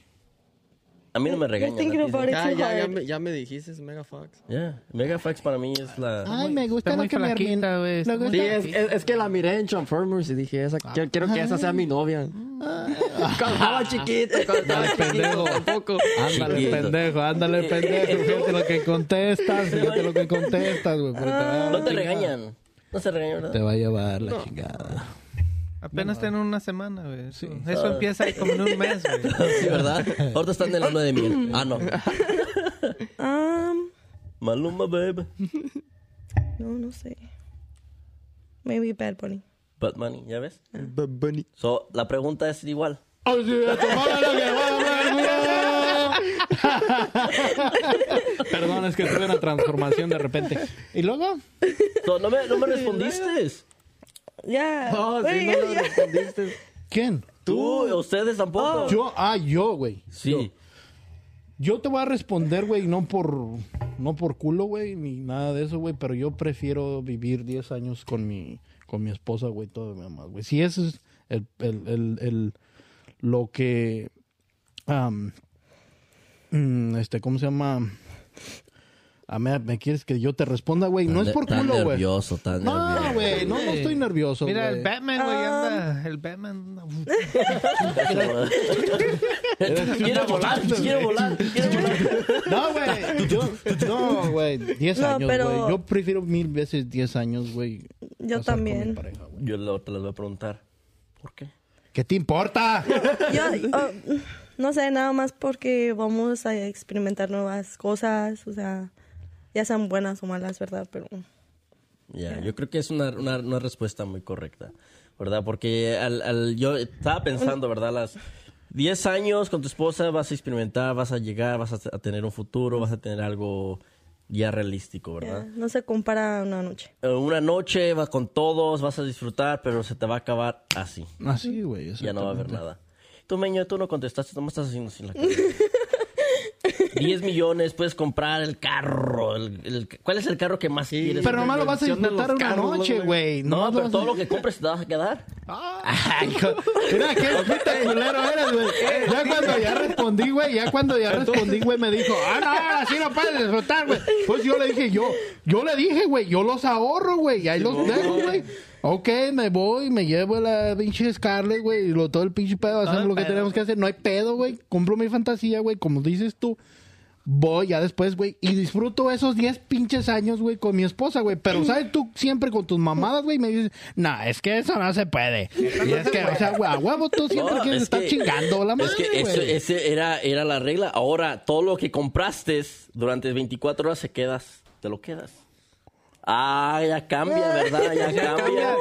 A mí no me You're regañan. thinking a ti, about it Ya, ya, ya, me, ya me dijiste, es Mega Fox. Yeah, Mega Fox para mí es la... Ay, me gusta lo que me flaquita, güey, Sí, es, es, es que la miré en Transformers y dije, esa, quiero, quiero que esa sea mi novia. Cuando estaba chiquito, cuando estaba Dale, pendejo. tampoco. Ándale, Chiquito. pendejo, ándale, pendejo. (laughs) Fíjate lo que contestas, fíjate lo que contestas, güey. porque te va a No te regañan. No se regañan, ¿verdad? Te va a llevar la chingada. Apenas tiene una semana, güey. Eso, eso empieza ahí como en un mes, güey. (laughs) Sí, ¿verdad? Ahorita están en la luna de miel. Ah, no. (laughs) Um, Maluma, baby. no, no sé. Maybe Bad Bunny. Bad Money, ¿ya ves? B- Bunny. So, la pregunta es igual. (laughs) Perdón, es que tuve una transformación de repente. ¿Y luego? No, me, no me respondiste. Yeah. Oh, sí, no yeah. respondiste. ¿Quién? Tú, ustedes tampoco. Yo, ah, yo, güey. Sí. Yo te voy a responder, güey, no por, no por culo, güey, ni nada de eso, güey, pero yo prefiero vivir 10 años con mi, con mi esposa, güey, todo mi más, güey. Si eso es el, el, el, el- lo que, este, ¿cómo se llama? Ah, me, me quieres que yo te responda, güey. No es por Tan culo, güey. nervioso, tan No, güey, no, no estoy nervioso, Mira, el güey. Batman, güey, anda. El Batman. Quiero volar, quiero volar, quiero volar. (laughs) No, güey. Yo, no, güey. 10 No, años, pero- güey. Yo prefiero mil veces 10 años, güey. Yo pasar con mi también. pareja, güey. Yo lo- te las voy a preguntar. ¿Por qué? ¿Qué te importa? Yo, oh, no sé, nada más porque vamos a experimentar nuevas cosas, o sea, ya sean buenas o malas, ¿verdad? Pero Ya, yo creo que es una, una, una respuesta muy correcta, ¿verdad? Porque al, al- yo estaba pensando, ¿verdad? Las 10 años con tu esposa vas a experimentar, vas a llegar, vas a, a tener un futuro, vas a tener algo ya realístico, ¿verdad? No se compara a una noche. Eh, Una noche vas con todos, vas a disfrutar, pero se te va a acabar así. Así, güey. Ya no va a haber nada. Tú, Meño, tú no contestaste, no me estás haciendo así la cara. (laughs) 10 millones, puedes comprar el carro. el- el- ¿Cuál es el carro que más quieres? Pero nomás lo vas a disfrutar una carros, noche, güey. No, pero todo lo que compres te vas a quedar. Ay, hijo. Mira, qué puta culero eres, güey. (laughs) Ya cuando ya respondí, güey, ya cuando ya respondí, güey, me dijo, ah, no, así no puedes disfrutar, güey. Pues yo le dije, yo, yo le dije, güey, yo los ahorro, güey, y ahí los dejo, güey. Ok, me voy, me llevo la pinche Scarlett, güey, y lo, todo el pinche pedo, hacemos lo que pedo, tenemos que hacer. No hay pedo, güey. Compro mi fantasía, güey, como dices tú. Voy ya después, güey, y disfruto esos 10 pinches años, güey, con mi esposa, güey. Pero, ¿sabes? Tú siempre con tus mamadas, güey, me dices, no, es que eso no se puede. Y es que, o sea, güey, a huevo, tú siempre No, quieres es estar que- chingando la madre, Es que ese era, era la regla. Ahora, todo lo que compraste durante 24 horas se quedas, te lo quedas. Ah, ya cambia, ¿verdad? Ya, Ya cambia.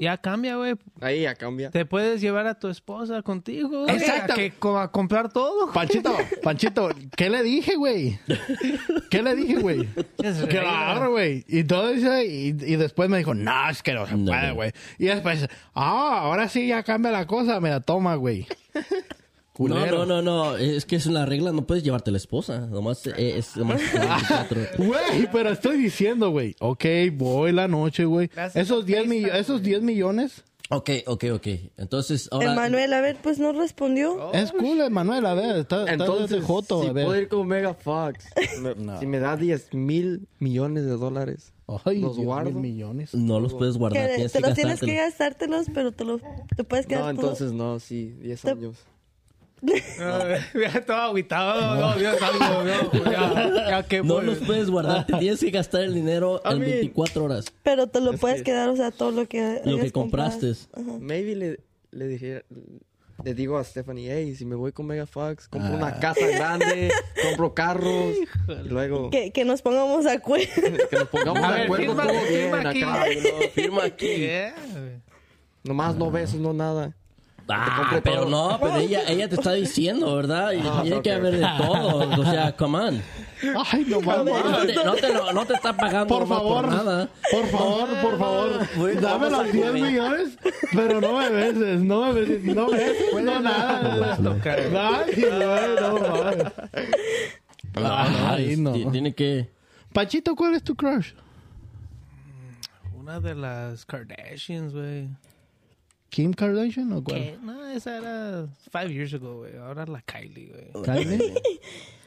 Ya cambia, güey. Ahí ya cambia. Te puedes llevar a tu esposa contigo. güey, Exacto. A, que, co- a comprar todo. Panchito, Panchito, ¿qué le dije, güey? ¿Qué le dije, güey? Es Que lo regla. agarro, güey. Y todo eso, y, y después me dijo, no, es que no se No, puede, no. güey. Y después, ah, ahora sí ya cambia la cosa, me la toma, güey. No, Culero. no, no, no. Es que es una regla. No puedes llevarte la esposa. Nomás eh, es nomás 24. (laughs) Güey, pero estoy diciendo, güey. Ok, voy la noche, güey. Esos a 10, FaceTime, mi- esos 10 millones. Ok, ok, ok. Entonces, ahora... Emanuel, a ver, pues no respondió. Es cool, Manuel, a ver, está, está Entonces, de joto, si a ver. puedo ir con Mega Fox, (laughs) me- si me da 10 mil millones de dólares, Ay, los Dios, guardo. mil millones. No los puedes guardar. Que Tienes te los tienes que gastártelo. gastártelos, pero te los te puedes quedar No, entonces no, sí, 10 Te- años. (laughs) Ya todo agüitado. No, Dios algo, no, ya, ya que No los puedes guardar. Te tienes que gastar el dinero en mean- 24 horas. Pero te lo Es puedes que- quedar, o sea, todo lo que Lo que compraste. Maybe le, le dije, le digo a Stephanie, hey, si me voy con Mega Fox, compro Ah. una casa grande, (laughs) compro carros, y luego que, Que, que nos pongamos de acuerdo. (laughs) nos pongamos de acuerdo firma- todo bien acá. Firma aquí. Nomás no besos, no nada. Ah, pero todo. no, pero ella, ella te está diciendo, ¿verdad? Y Ah, tiene que haber de todo. O sea, come on. Ay, no mames. No te, no te, lo- no te está pagando Por favor, por nada. por favor, por favor, dame los 10 comer. millones, pero no me beses, no me beses, no me beses, no nada. no mames. Ay, no. ti- Tiene que... Pachito, ¿cuál es tu crush? Una de las Kardashians, güey. ¿Kim Kardashian o cuál? ¿Qué? No, esa era five years ago, güey. Ahora la Kylie, güey. Kylie.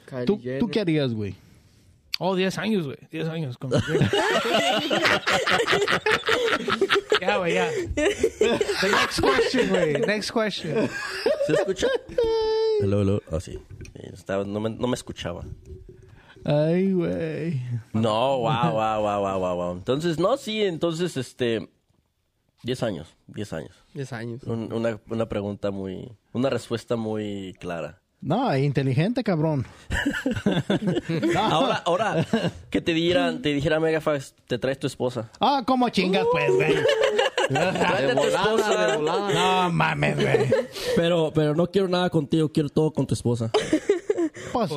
Kylie ¿Tú, Jenner. ¿Tú qué harías, güey? Oh, 10 años, güey. 10 años. Con... (laughs) ya, güey, ya. The next question, güey. Next question. ¿Se escucha? Hello, hello. Oh, sí. Sí, estaba- no, me, no me escuchaba. Ay, güey. No, wow, wow, wow, wow, wow, wow. Entonces, no, sí, entonces, este... 10 años, 10 años. 10 años. Un- una, una pregunta muy... Una respuesta muy clara. No, inteligente, cabrón. (laughs) Ahora, ahora, que te dieran, te dijera Megafax, te traes tu esposa. Ah, ¿cómo chingas, pues, güey? Tráete De volada, de volada. No mames, güey. Pero, pero no quiero nada contigo, quiero todo con tu esposa. Pues,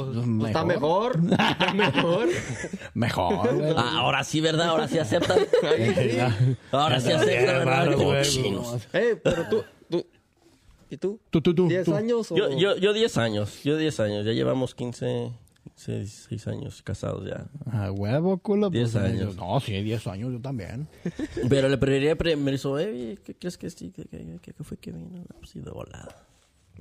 Está mejor. Está mejor. (laughs) Mejor, güey. Ah, ahora sí, ¿verdad? Ahora sí aceptan. Ahora sí aceptan, ¿verdad? Eh, pero tú, tú, ¿y tú? Tú, tú, tú. ¿10 tú. años o...? Yo, yo, yo 10 años, yo 10 años. Ya llevamos 15, 16 años casados ya. Ah, huevo, culo. pues, 10 años. No, sí, 10 años, yo también. Pero le preferiría, pre- me hizo, eh, ¿qué crees que sí? ¿Qué, qué, qué- qué fue que vino? No, pues sí, de volada.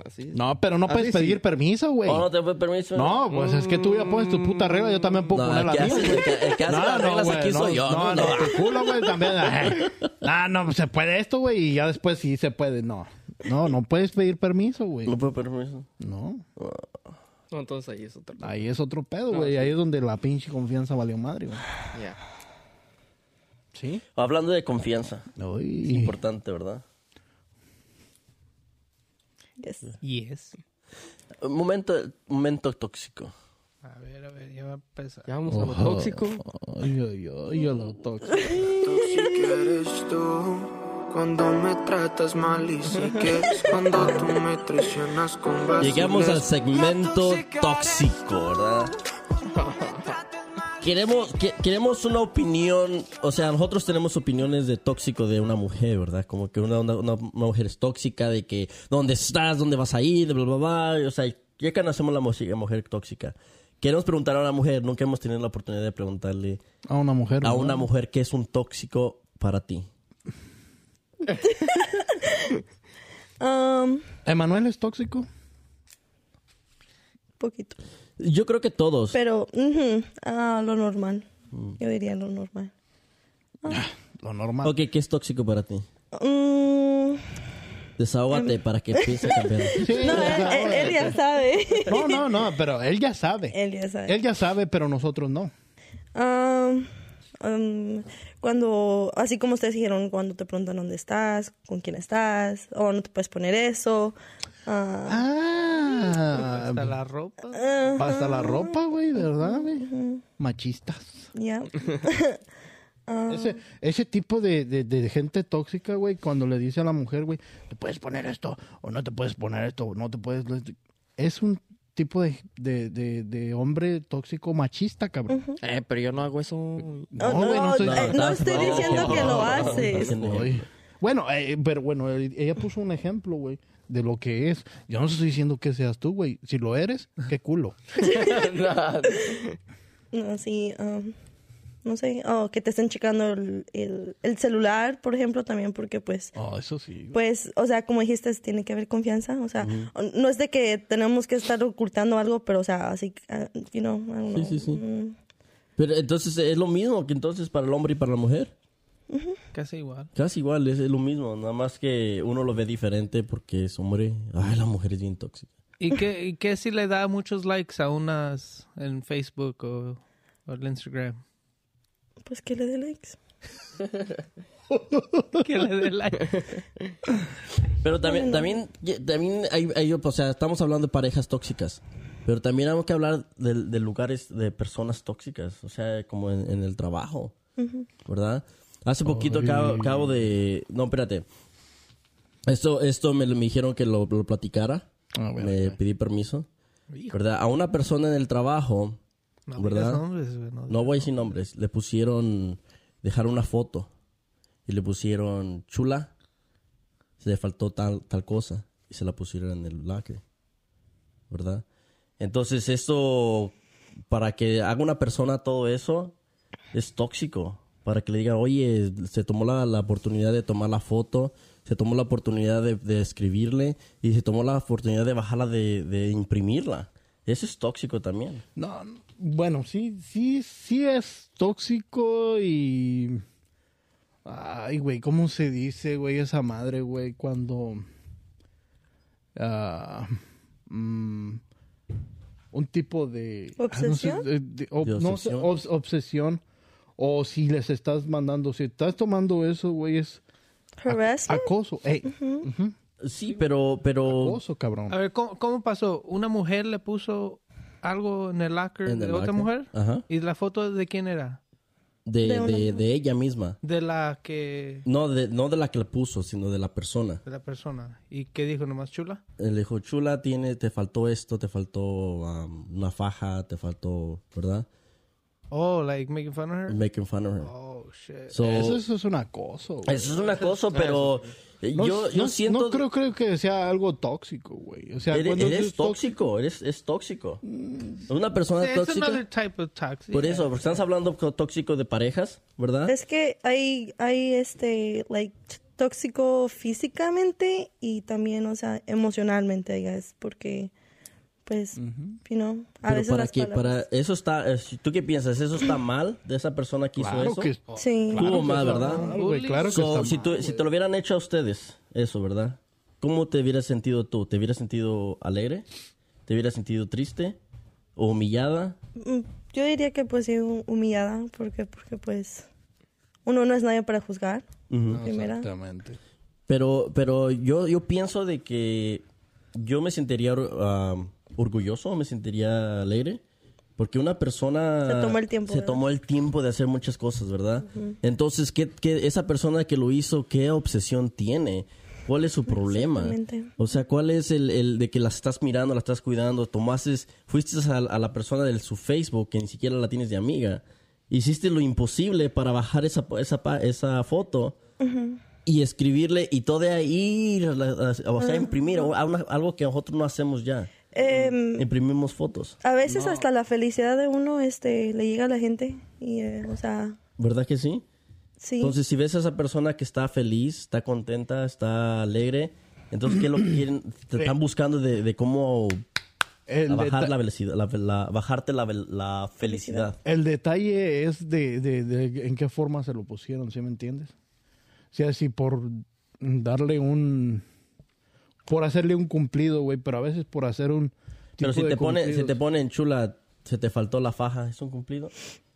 Así es. No, pero no Así puedes sí. pedir permiso, güey. ¿Oh, no te fue permiso? No, pues es que tú ya pones tu puta regla, yo también puedo No, poner la el que mía, hace- güey. el que- el que hace las reglas güey, aquí soy yo, No, no, no, no. tu culo, güey, también. (laughs) Ah, no, se puede esto, güey, y ya después sí se puede. No, no, no puedes pedir permiso, güey. No fue permiso. No, No, entonces ahí es otra cosa. ahí es otro pedo, güey. Ahí es donde la pinche confianza valió madre, güey. Ya. ¿Sí? Hablando de confianza, Uy. importante, ¿verdad? Yes. Momento, momento tóxico. A ver, a ver, ya va a empezar. Ya vamos a lo tóxico. Ay, ay, ay, a lo tóxico. Tóxica eres tú cuando me tratas mal y si quieres cuando tú me traicionas con vaciles. Llegamos al segmento tóxico, ¿verdad? Queremos, que- queremos una opinión, o sea, nosotros tenemos opiniones de tóxico de una mujer, ¿verdad? Como que una, una, mujer es tóxica, de que dónde estás, dónde vas a ir, de bla, bla, bla. O sea, ya conocemos la música, mujer tóxica. Queremos preguntar a una mujer, nunca hemos tenido la oportunidad de preguntarle A una mujer. a mujer qué es un tóxico para ti. (laughs) Um, ¿Emanuel es tóxico? poquito. Yo creo que todos. Pero, ujú, ah, lo normal. Mm. Yo diría lo normal. Lo normal. Ok, ¿qué es tóxico para ti? Mm, Desahógate para que empiece a cambiar. Sí, no, él, él- él ya sabe. no, no, no, pero él ya sabe. él ya sabe. Él ya sabe, pero nosotros no. Um, um, cuando, así como ustedes dijeron, cuando te preguntan dónde estás, con quién estás, o no te puedes poner eso. Ah, Ah, Hasta la ropa. hasta la ropa, güey, ¿verdad, güey? Machistas. ya. Ese, ese tipo de, de, de gente tóxica, güey, cuando le dice a la mujer, güey, te puedes poner esto, o no te puedes poner esto, o no te puedes... Es un tipo de, de, de, de hombre tóxico machista, cabrón. Eh, pero yo no hago eso. Oh, No, no, no estoy- eh, no estoy diciendo que lo haces. Bueno, eh, pero bueno, eh, ella puso un ejemplo, güey, de lo que es. Yo no estoy diciendo que seas tú, güey. Si lo eres, qué culo. (laughs) No, sí, um, no sé, oh, que te estén checando el, el, el celular, por ejemplo, también porque pues, Oh, eso sí. pues, o sea, como dijiste, tiene que haber confianza, o sea, no es de que tenemos que estar ocultando algo, pero, o sea, así, ah, you know, I don't Sí, know. sí, sí. Mm, Pero entonces es lo mismo que entonces para el hombre y para la mujer. Casi igual. Casi igual, es, es lo mismo. Nada más que uno lo ve diferente porque es hombre. Ay, la mujer es bien tóxica. ¿Y qué, (laughs) y qué si le da muchos likes a unas en Facebook o, o el Instagram? Pues que le dé likes. (laughs) Que le dé like. Pero también, también, también hay, hay- o sea, estamos hablando de parejas tóxicas. Pero también hay que hablar de, de lugares de personas tóxicas. O sea, como en, en el trabajo. ¿Verdad? Hace poquito acabo, acabo de... No, espérate. Esto, esto me, me dijeron que lo, lo platicara. A ver, me pedí permiso. ¿Verdad? A una persona en el trabajo, No ¿verdad? nombres, no voy sin nombres, le pusieron, dejaron una foto y le pusieron chula, se le faltó tal, tal cosa y se la pusieron en el lacre, ¿verdad? Entonces esto, para que haga una persona todo eso, es tóxico. Para que le diga, oye, se tomó la, la oportunidad de tomar la foto, se tomó la oportunidad de, de escribirle y se tomó la oportunidad de bajarla, de, de imprimirla. Eso es tóxico también. No, no, bueno, sí, sí, sí es tóxico y... Ay, güey, ¿cómo se dice, güey, esa madre, güey, cuando... ah, mm, un tipo de... ah, no sé, ¿Obsesión? de- de- ob- ¿De no sé, obsesión? obs- obsesión. O si les estás mandando, si estás tomando eso, güey, es Harassment. acoso. Ey, Sí, pero, pero acoso, cabrón. A ver, ¿cómo, cómo pasó? ¿Una mujer le puso algo en el locker En de el otra locker. mujer? Ajá. ¿Y la foto de quién era? de, De una de, de ella misma. De la que... No de, no de la que le puso, sino de la persona. De la persona. ¿Y qué dijo nomás chula? Él le dijo, chula, tiene, te faltó esto, te faltó um, una faja, te faltó, ¿verdad? Oh, like making fun of her? Making fun of her. Oh, shit. So, Eso, eso es un acoso, güey. eso es una cosa, pero No, yo, yo no- siento... no creo, creo que sea algo tóxico, güey. O sea, eres, cuando eres es tóxico- tóxico, eres es tóxico. Una persona It's tóxica... another type of toxic. Por eso, porque estamos hablando co- tóxico de parejas, ¿verdad? Es que hay, hay este, like, tóxico físicamente y también, o sea, emocionalmente, I guess, porque, pues, you know, a Pero veces para las que, palabras- para eso está, eh, ¿tú qué piensas? ¿Eso está mal de esa persona que hizo Claro eso? que Sí. Estuvo mal, ¿verdad? Claro, güey, claro que está si, mal, tú- güey. si te lo hubieran hecho a ustedes, eso, ¿verdad? ¿Cómo te hubieras sentido tú? ¿Te hubieras sentido alegre? ¿Te hubieras sentido triste? ¿O humillada? Mm, Yo diría que, pues, sí, hu- humillada, porque, porque, pues, uno no es nadie para juzgar, primera. Exactamente. Pero, pero yo, yo pienso de que yo me sentiría um, orgulloso, me sentiría alegre Porque una persona... Se tomó el tiempo, Se ¿verdad? tomó el tiempo de hacer muchas cosas, ¿verdad? Entonces, ¿qué, qué- esa persona que lo hizo, qué obsesión tiene? ¿Cuál es su problema? O sea, ¿cuál es el, el de que la estás mirando, la estás cuidando? Tomaste, fuiste a, a la persona de su Facebook que ni siquiera la tienes de amiga. Hiciste lo imposible para bajar esa, esa, esa foto y escribirle y todo de ahí, o sea, imprimir una- algo que nosotros no hacemos ya. Em, Imprimimos fotos. a veces hasta la felicidad de uno este, le llega a la gente. Y, eh, o sea, ¿Verdad que sí? sí. Entonces, si ves a esa persona que está feliz, está contenta, está alegre, entonces, ¿qué es lo que quieren? (clears throat) Te están buscando de, de cómo El, bajar la velocidad, la, la- bajarte la felicidad. el detalle es de, de- de en qué forma se lo pusieron, ¿sí me entiendes? O sea, si por darle un... Por hacerle un cumplido, güey, pero a veces por hacer un... Pero si tipo de te, pone, si te ponen chula, se te faltó la faja, ¿es un cumplido?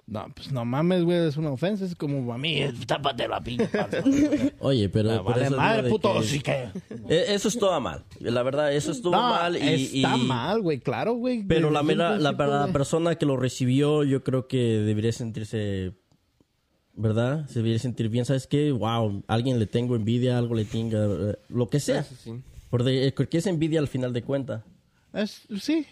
No, pues no mames, güey, es una ofensa. Es como a mí, eh, tápate la pinche. (laughs) Oye, pero... Ah, por vale eso madre, puto, que- sí que... Eh, Eso estuvo mal. La verdad, eso estuvo No, mal. Y, está y- mal, güey, claro, güey. Pero la, mera- la, persona que lo recibió, yo creo que debería sentirse, ¿verdad? Se debería sentir bien. ¿Sabes qué? Wow, alguien le tengo envidia, algo le tenga, eh, lo que sea. Sí. Porque, eh, porque es envidia al final de cuentas. Es- sí.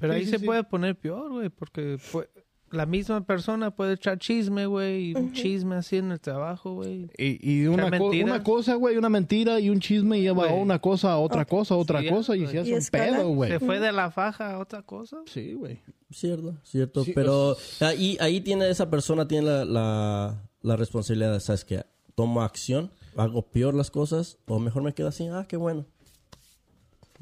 Pero Sí, ahí sí, se sí. puede poner peor, güey, porque pu- la misma persona puede echar chisme, güey, y un chisme así en el trabajo, güey. Y, y una, co- mentiras. una cosa, güey, una mentira y un chisme lleva a Güey. una cosa a otra cosa, a otra Sí, cosa y se hace Y un escala. pedo, güey. Se fue de la faja a otra cosa. Sí, güey. Cierto, cierto. Sí, pero ahí, ahí tiene esa persona, tiene la, la, la responsabilidad, ¿sabes qué? Tomo acción, hago peor las cosas, o mejor me quedo así, ah, qué bueno.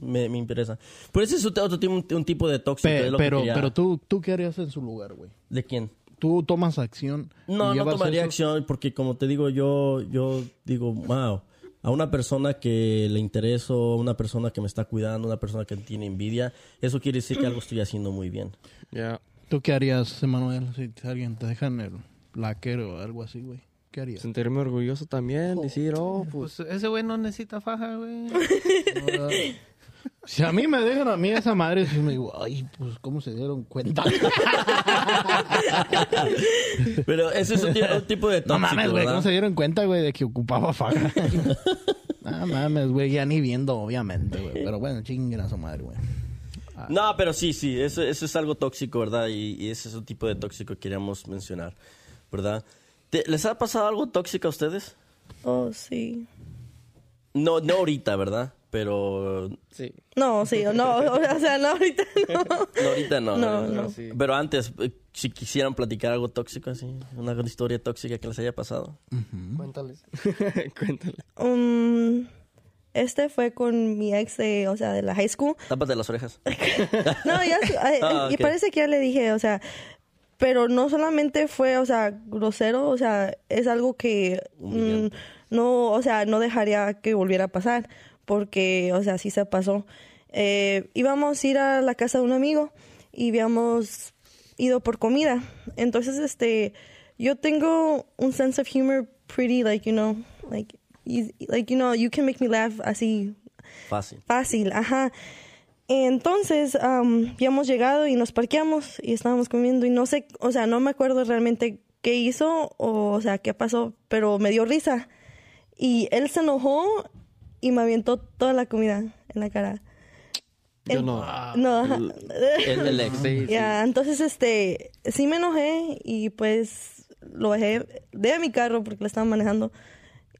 Me, me interesa. Pero ese es otro, otro tipo- un, un tipo de tóxico. Pe- es lo que pero, quería- pero tú, tú, ¿qué harías en su lugar, güey? ¿De quién? Tú tomas acción. No, no tomaría eso- acción porque como te digo, yo, yo digo, wow, a una persona que le intereso, una persona que me está cuidando, una persona que tiene envidia, eso quiere decir que algo estoy haciendo muy bien. Ya. ¿Tú qué harías, Emanuel, si alguien te deja en el laquero o algo así, güey? ¿Qué harías? Sentirme orgulloso también, decir, oh, pues. Pues ese güey no necesita faja, güey. (laughs) Si a mí me dejan a mí esa madre, si me digo, ay, pues, ¿cómo se dieron cuenta? Pero ese es un, ti- un tipo de no tóxico, mames, güey. ¿cómo se dieron cuenta, güey, de que ocupaba faja? (laughs) no mames, güey, ya ni viendo, obviamente, güey. Pero bueno, chinguen a su madre, güey. No, pero sí, sí, eso, eso es algo tóxico, ¿verdad? Y, y ese es un tipo de tóxico que queríamos mencionar, ¿verdad? ¿Te- ¿Les ha pasado algo tóxico a ustedes? Oh, sí. No, no ahorita, ¿verdad? Pero Sí. No, sí, no, o sea, no, ahorita no. (laughs) no, ahorita no. No, no. Sí. Pero antes, eh, si quisieran platicar algo tóxico así, una historia tóxica que les haya pasado. Cuéntales. (laughs) Cuéntale. Um, este fue con mi ex de, o sea, de la high school. Tápate las orejas. (laughs) No, ya, Ah, y parece que ya le dije, o sea, pero no solamente fue, o sea, grosero, o sea, es algo que mm, no, o sea, no dejaría que volviera a pasar, porque, o sea, sí se pasó. Eh, íbamos a ir a la casa de un amigo y habíamos ido por comida. Entonces, este, yo tengo un sense of humor pretty, like, you know, like, easy- like, you know, you can make me laugh así Fácil. Fácil, ajá. Entonces, ya hemos llegado y nos parqueamos y estábamos comiendo y no sé, o sea, no me acuerdo realmente qué hizo o, o sea, qué pasó, pero me dio risa. Y él se enojó y me avientó toda la comida en la cara. Yo En- no. No, ajá. El, (laughs) el ex. Sí, sí. Ya, entonces, este, sí me enojé y pues lo dejé de mi carro porque lo estaba manejando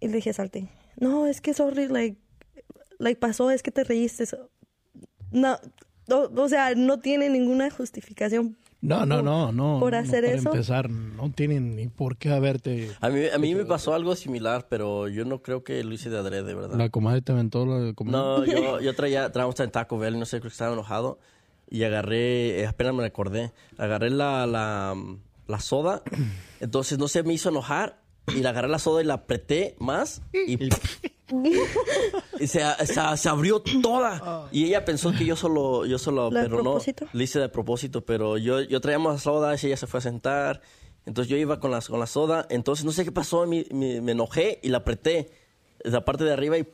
y le dije, salte. No, es que sorry, like, like pasó, es que te reíste. No, o, o sea, no tiene ninguna justificación. No, no, no, no. Por no, hacer para eso. empezar, no tienen ni por qué haberte... A mí, a mí me pasó algo similar, pero yo no creo que lo hice de adrede, ¿verdad? La comadre te aventó la comida. No, (laughs) yo, yo traía, traíamos en Taco Bell, no sé, creo que estaba enojado. Y agarré, eh, apenas me recordé, agarré la, la, la soda. Entonces, no sé, me hizo enojar. Y la agarré la soda y la apreté más. Y, (laughs) y se, se, se abrió toda. Y ella pensó que yo solo, yo solo, ¿La de pero no. propósito? Le hice de propósito, pero yo, yo traíamos la soda, ella se fue a sentar. Entonces yo iba con la, con la soda. Entonces no sé qué pasó, me, me, me enojé y la apreté. La parte de arriba y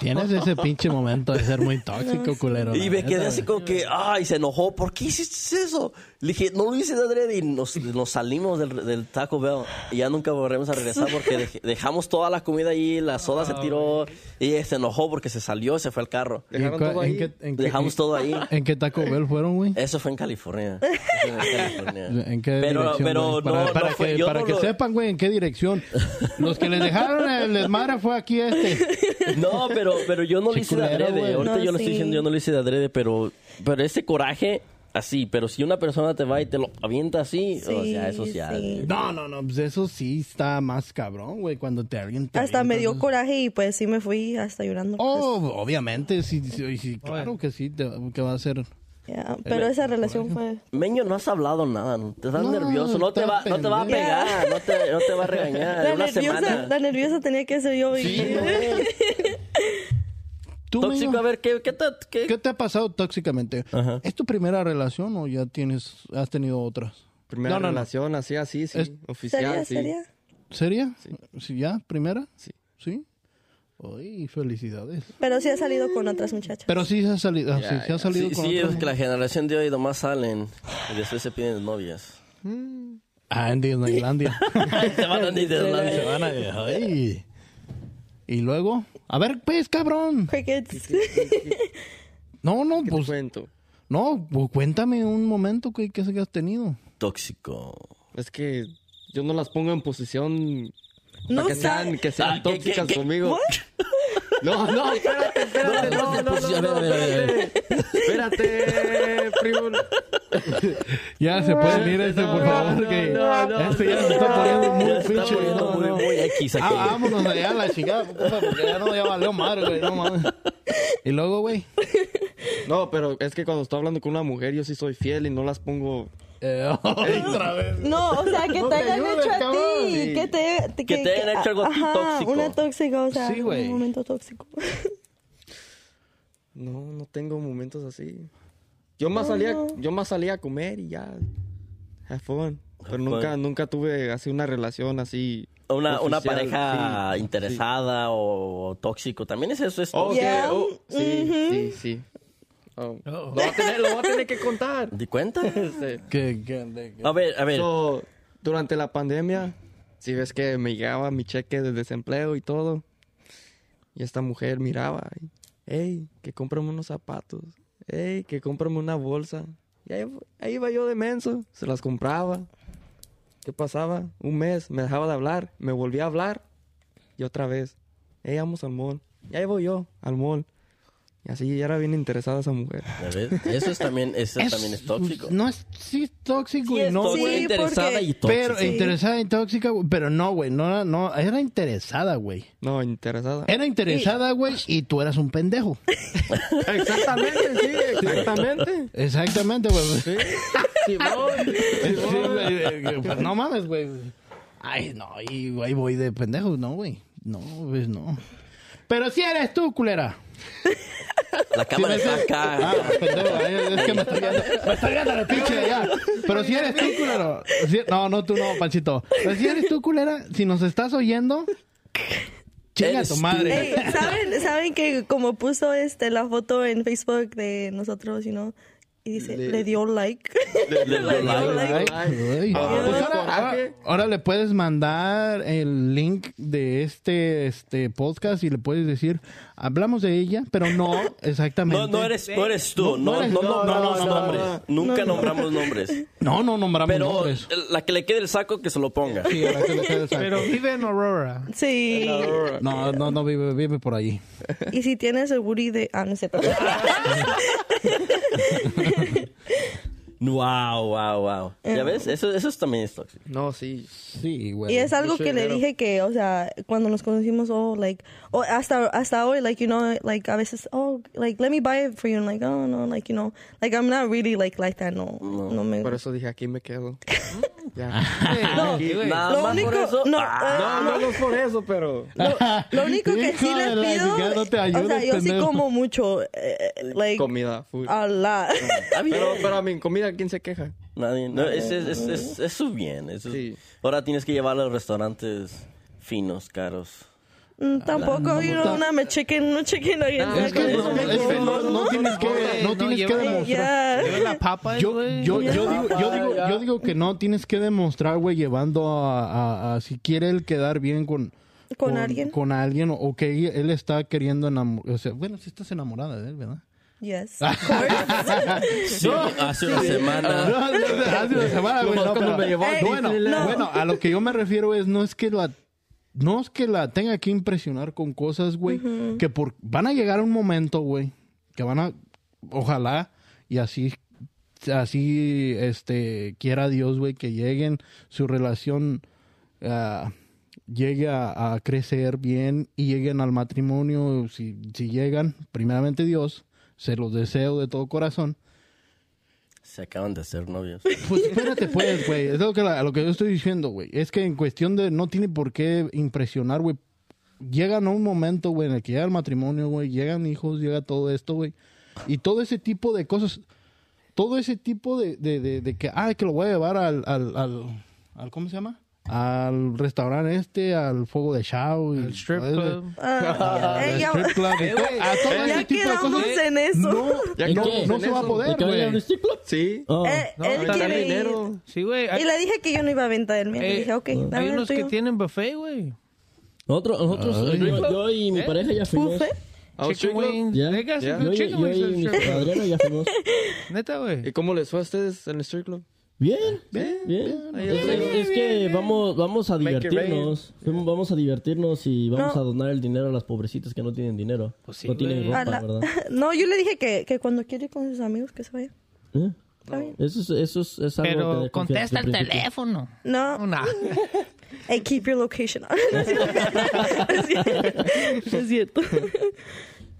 Tienes ese pinche momento de ser muy tóxico, (laughs) culero. Y me quedé así como que, ay, se enojó. ¿Por qué hiciste eso? Le dije, no lo hice de adrede. Y nos, nos salimos del, del Taco Bell. Y ya nunca volveremos a regresar porque (laughs) dej- dejamos toda la comida ahí, la soda se tiró. Y se enojó porque se salió y se fue al carro. ¿Y Dejaron cua- todo en ahí. qué- en qué- Dejamos todo ahí. (laughs) ¿En qué Taco Bell fueron, güey? Eso fue en California. Fue en California. (laughs) ¿En qué pero, dirección, pero güey? no, para, para no fue- que, para no que lo- sepan, güey, en qué dirección. Los que les dejaron el desmadre fue aquí este. No, pero, pero yo no lo hice de adrede. Ahorita No, yo lo estoy sí. diciendo, yo no lo hice de adrede, pero, pero ese coraje, así. Pero si una persona te va y te lo avienta así, o Sí, sea, eso sí. No, no, no, pues eso sí está más cabrón, güey, cuando te alguien te Hasta me dio avienta, coraje y pues sí me fui hasta llorando. Oh, obviamente, sí, sí, sí, claro que sí, te- que va a ser. Ya, Pero esa relación fue... Meño, no has hablado nada, no- te estás No, nervioso, no te, va, no te va a pegar, no te, no te va a regañar. La nerviosa, la nerviosa tenía que ser yo. Sí. (laughs) ¿Tú, Tóxico, a ver, ¿qué, qué, te, qué- ¿qué te ha pasado tóxicamente? Ajá. ¿Es tu primera relación o ya tienes, has tenido otras? Primera No, no, no. relación, así, así, sí. Es- Oficial, ¿Sería? sí. ¿Sería? ¿Seria? Sí. ¿Ya? ¿Primera? Sí. ¿Sí? Uy, felicidades. Pero sí ha salido con otras muchachas. Pero sí se ha salido, ah, sí, se ha salido Sí, con sí, otras es que la generación de hoy nomás salen y después se piden novias. Ah, en Disneylandia. (laughs) Se van a (laughs) Se Disneylandia. van a... Ay. Y luego, a ver, pues, cabrón. Crickets. No, no, ¿Qué te pues, cuento? no, pues cuéntame un momento que, que has tenido. Tóxico. Es que yo no las pongo en posición No para que sabe- sean, que sean Ah, ¿qué- tóxicas qué- qué? conmigo. No, no, espérate, espérate, no, no, no, no, espérate. Espérate, primo. (laughs) Ya se pueden ir este, por favor, no, que no, no, este ya se está poniendo muy pinche. muy, muy X aquí. Ah, vámonos allá a la chingada, porque ya no, ya valió madre, güey, no mames. Y luego, güey, No, pero es que cuando estoy hablando con una mujer, yo sí soy fiel y no las pongo. eh, (laughs) otra vez. No, o sea, que No te te hayan ayudes, hecho a ti. Que te, te- Que te hayan hecho algo a ti ajá, tóxico. Una tóxica, o sea, Sí, un momento tóxico. No, no tengo momentos así. Yo más salía, yo más salía a comer y ya. Have fun. Pero Have nunca, fun. nunca tuve así una relación así. Una, una pareja sí, interesada o, tóxico. También es eso. Es Oh, Yeah. oh, sí, sí, sí. Oh. (laughs) Lo, voy a tener, lo voy a tener que contar. ¿Di cuenta? (laughs) Que- A ver, a ver. so, durante la pandemia, si ves que me llegaba mi cheque de desempleo y todo, y esta mujer miraba, y, hey, que cómprame unos zapatos, hey, que cómprame una bolsa. Y ahí, iba yo de menso, se las compraba. ¿Qué pasaba? Un mes, me dejaba de hablar, me volvía a hablar, y otra vez, hey, vamos al mall. Y ahí voy yo, al mall. Y así ya era bien interesada esa mujer. A ver, Eso es también, eso Es- también es tóxico. No es, sí es tóxico Sí es no, tóxico, güey. Sí, interesada porque- y tóxico. Pero interesada y tóxica, pero no, güey, no, no, era interesada, güey. No, interesada. Era interesada, güey, y tú eras un pendejo. (laughs) Exactamente, sí, exactamente. Exactamente, güey. Sí. Simón, Sí, Simón. güey, eh, pues no mames, güey. Ay, no, y ahí voy de pendejo, no, güey. No, pues no. Pero si eres tú, culera. La cámara Sí, está me- acá. Ah, pendejo, es que me estoy viendo, me estoy viendo la pinche de allá. Pero si eres tú, culero. Si- no, no, tú no, Panchito. Pero si eres tú, culera, si nos estás oyendo, chinga tu madre. Ey, ¿saben, saben que como puso este la foto en Facebook de nosotros, you know, y dice, le, Le- dio like. (laughs) Le- le dio (laughs) like. Ah, Pues ahora, coraje. ahora- ahora le puedes mandar el link de este, este podcast y le puedes decir, hablamos de ella, pero no exactamente. (laughs) No, no eres, no eres tú. No, No, no nombres. no. Nunca nombramos nombres. No, no nombramos Pero nombres. la que le quede el saco, que se lo ponga. Sí, la que le quede el saco. Pero vive en Aurora. sí. No, no, no vive, vive por allí. Y si tienes el booty de... Ah, no sé. Wow, wow, wow. Eh. ¿Ya ves? Eso, eso también es tóxico. No, sí. Sí, güey. Y es algo que le dije que, o sea, cuando nos conocimos, oh, like, oh, hasta, hasta hoy, like, you know, like, a veces, oh, like, let me buy it for you. And like, oh, no, like, you know, like, I'm not really, like, like that, no, no, me... Por eso dije, aquí me quedo. (laughs) ya. (laughs) No, Aquí. Nada lo más único, por eso. no, Ah, eh, No, no, no es por eso, pero... lo, lo único que sí Hijo de le la pido, chingada, no te o ayudes, sea, yo sí como mucho, eh, like, Comida, food. a lot. Bien. (laughs) Pero, pero a mi comida, ¿quién se queja? Nadie. No, es, es, es, es, es su bien. Sí. Ahora tienes que llevarlo a los restaurantes finos, caros. Mm, Tampoco, you know, no me chequen, no chequen ahí. Es que, no, es que no, no tienes que, no No, tienes que demostrar. La papa, Yo, yo, yo, digo, yo, digo, yo digo que no tienes que demostrar, güey, llevando a, a- a- si quiere él quedar bien con, ¿Con alguien? Con alguien, o que él está queriendo enamorar. O sea, bueno, si estás enamorada de él, ¿verdad? Yes. (laughs) Sí, hace una semana. No, hace una semana, güey, no, pero- Ey, bueno, no. bueno, a lo que yo me refiero es, no es que la, no es que la tenga que impresionar con cosas, güey, que por, van a llegar un momento, güey, que van a, ojalá, y así, así, este, quiera Dios, güey, que lleguen, su relación, ah, llegue a, a crecer bien y lleguen al matrimonio, si, si llegan, primeramente Dios, se los deseo de todo corazón, Se acaban de hacer novios. (laughs) pues espérate, pues, güey. Es lo que, la- lo que yo estoy diciendo, güey. Es que en cuestión de no tiene por qué impresionar, güey. Llegan a un momento, güey, en el que llega el matrimonio, güey. Llegan hijos, llega todo esto, güey. Y todo ese tipo de cosas. Todo ese tipo de, de, de, de que, ah, que lo voy a llevar al, al, al, al- ¿cómo se llama? Al restaurante este, al fuego de Shao. y El strip club. Al ya, strip club y todo- a todo ya ese tipo de quedamos cosas. en eso. No, Ya no, no en se va a poder, ¿De que vaya a un güey. strip club? Sí. Oh. Eh, No, él está quiere ir. dinero. Sí, güey. Y Hay, le dije que yo no iba a vender. Me eh, dije, ok, hay dame el unos que tienen buffet, güey. Nosotros, nosotros yo, yo y mi pareja ya fuimos. Buffet. ¿A un Chicken wings. Ya. good Yo, yo wings y mi. Adriana ya fuimos. (laughs) Neta, güey. ¿Y cómo les fue a ustedes en el strip club? Bien, bien, bien. Es, es que vamos, vamos a divertirnos. Vamos a divertirnos y vamos No. a donar el dinero a las pobrecitas que no tienen dinero. Pues sí, no tienen ropa, la- ¿verdad? (laughs) No, yo le dije que, que cuando quiere ir con sus amigos que se vaya. ¿Eh? Bien. Eso es, eso es, es algo Pero que contesta el teléfono. No, Nah. (laughs) hey, keep your location. (laughs) No es cierto. No es cierto.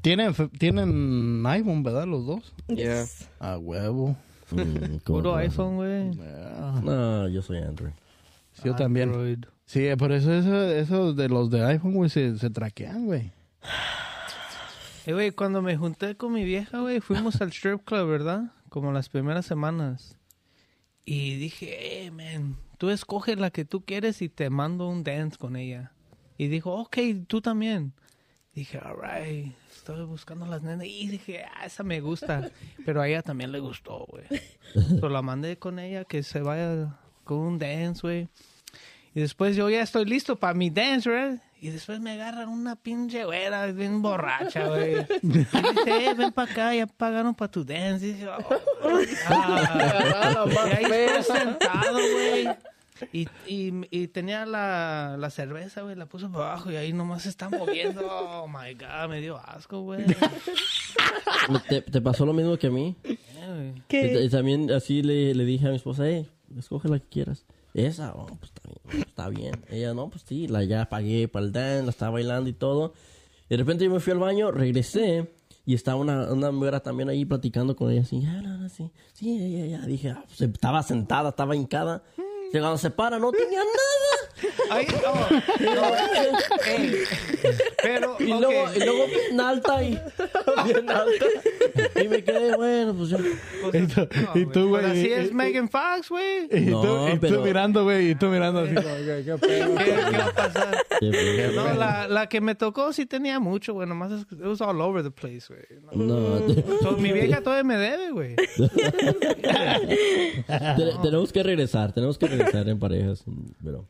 Tienen, tienen iPhone, ¿verdad? Los dos. Yes. A huevo. Mm, Puro iPhone, güey. No, yo soy Android. Yo también. Android. Sí, por eso eso, eso de los de iPhone, güey, se, se traquean, güey. Eh, güey, cuando me junté con mi vieja, güey, fuimos al strip club, ¿verdad? Como las primeras semanas. Y dije, eh, man, tú escoge la que tú quieres y te mando un dance con ella. Y dijo, ok, tú también. Dije, alright, estoy buscando las nenas. Y dije, ah, esa me gusta. (laughs) Pero a ella también le gustó, güey. (laughs) So la mandé con ella que se vaya con un dance, güey. Y después yo ya estoy listo para mi dance, ¿verdad? Y después me agarran una pinche güera bien borracha, güey. (laughs) Y dice, eh, ven para acá, ya pagaron para tu dance. Y dije, oh, ah. y ahí estoy sentado, güey. Y, y, y tenía la, la cerveza, güey, la puso por abajo y ahí nomás se está moviendo. Oh, my God, me dio asco, güey. ¿Te, te pasó lo mismo que a mí? Y, ¿Qué? y también así le, le dije a mi esposa, hey, escoge la que quieras. Esa, oh, pues está bien, está bien. Ella, no, pues sí, la ya pagué para el dance, la estaba bailando y todo. Y de repente yo me fui al baño, regresé y estaba una, una mujer también ahí platicando con ella, así, ah, no, no, sí, sí, ella, ya. Dije, ah, pues, estaba sentada, estaba hincada. Y cuando se para, no tenía nada. Ay, oh, no, ey, (laughs) pero, Y luego, y luego bien alta y (laughs) bien alta. Y me quedé, bueno, pues yo. Y tú, y tú, güey. Pues así es y- Megan Fox, güey. Y, tú, No, y tú mirando, güey, y tú mirando así como, ¿qué pedo? ¿Qué, qué va a pasar? qué No, la, la que me tocó sí tenía mucho, güey. Nomás es, it was all over the place, güey. No. No, So, mi vieja todavía me debe, güey. (laughs) te- tenemos que regresar, tenemos que regresar en parejas. Pero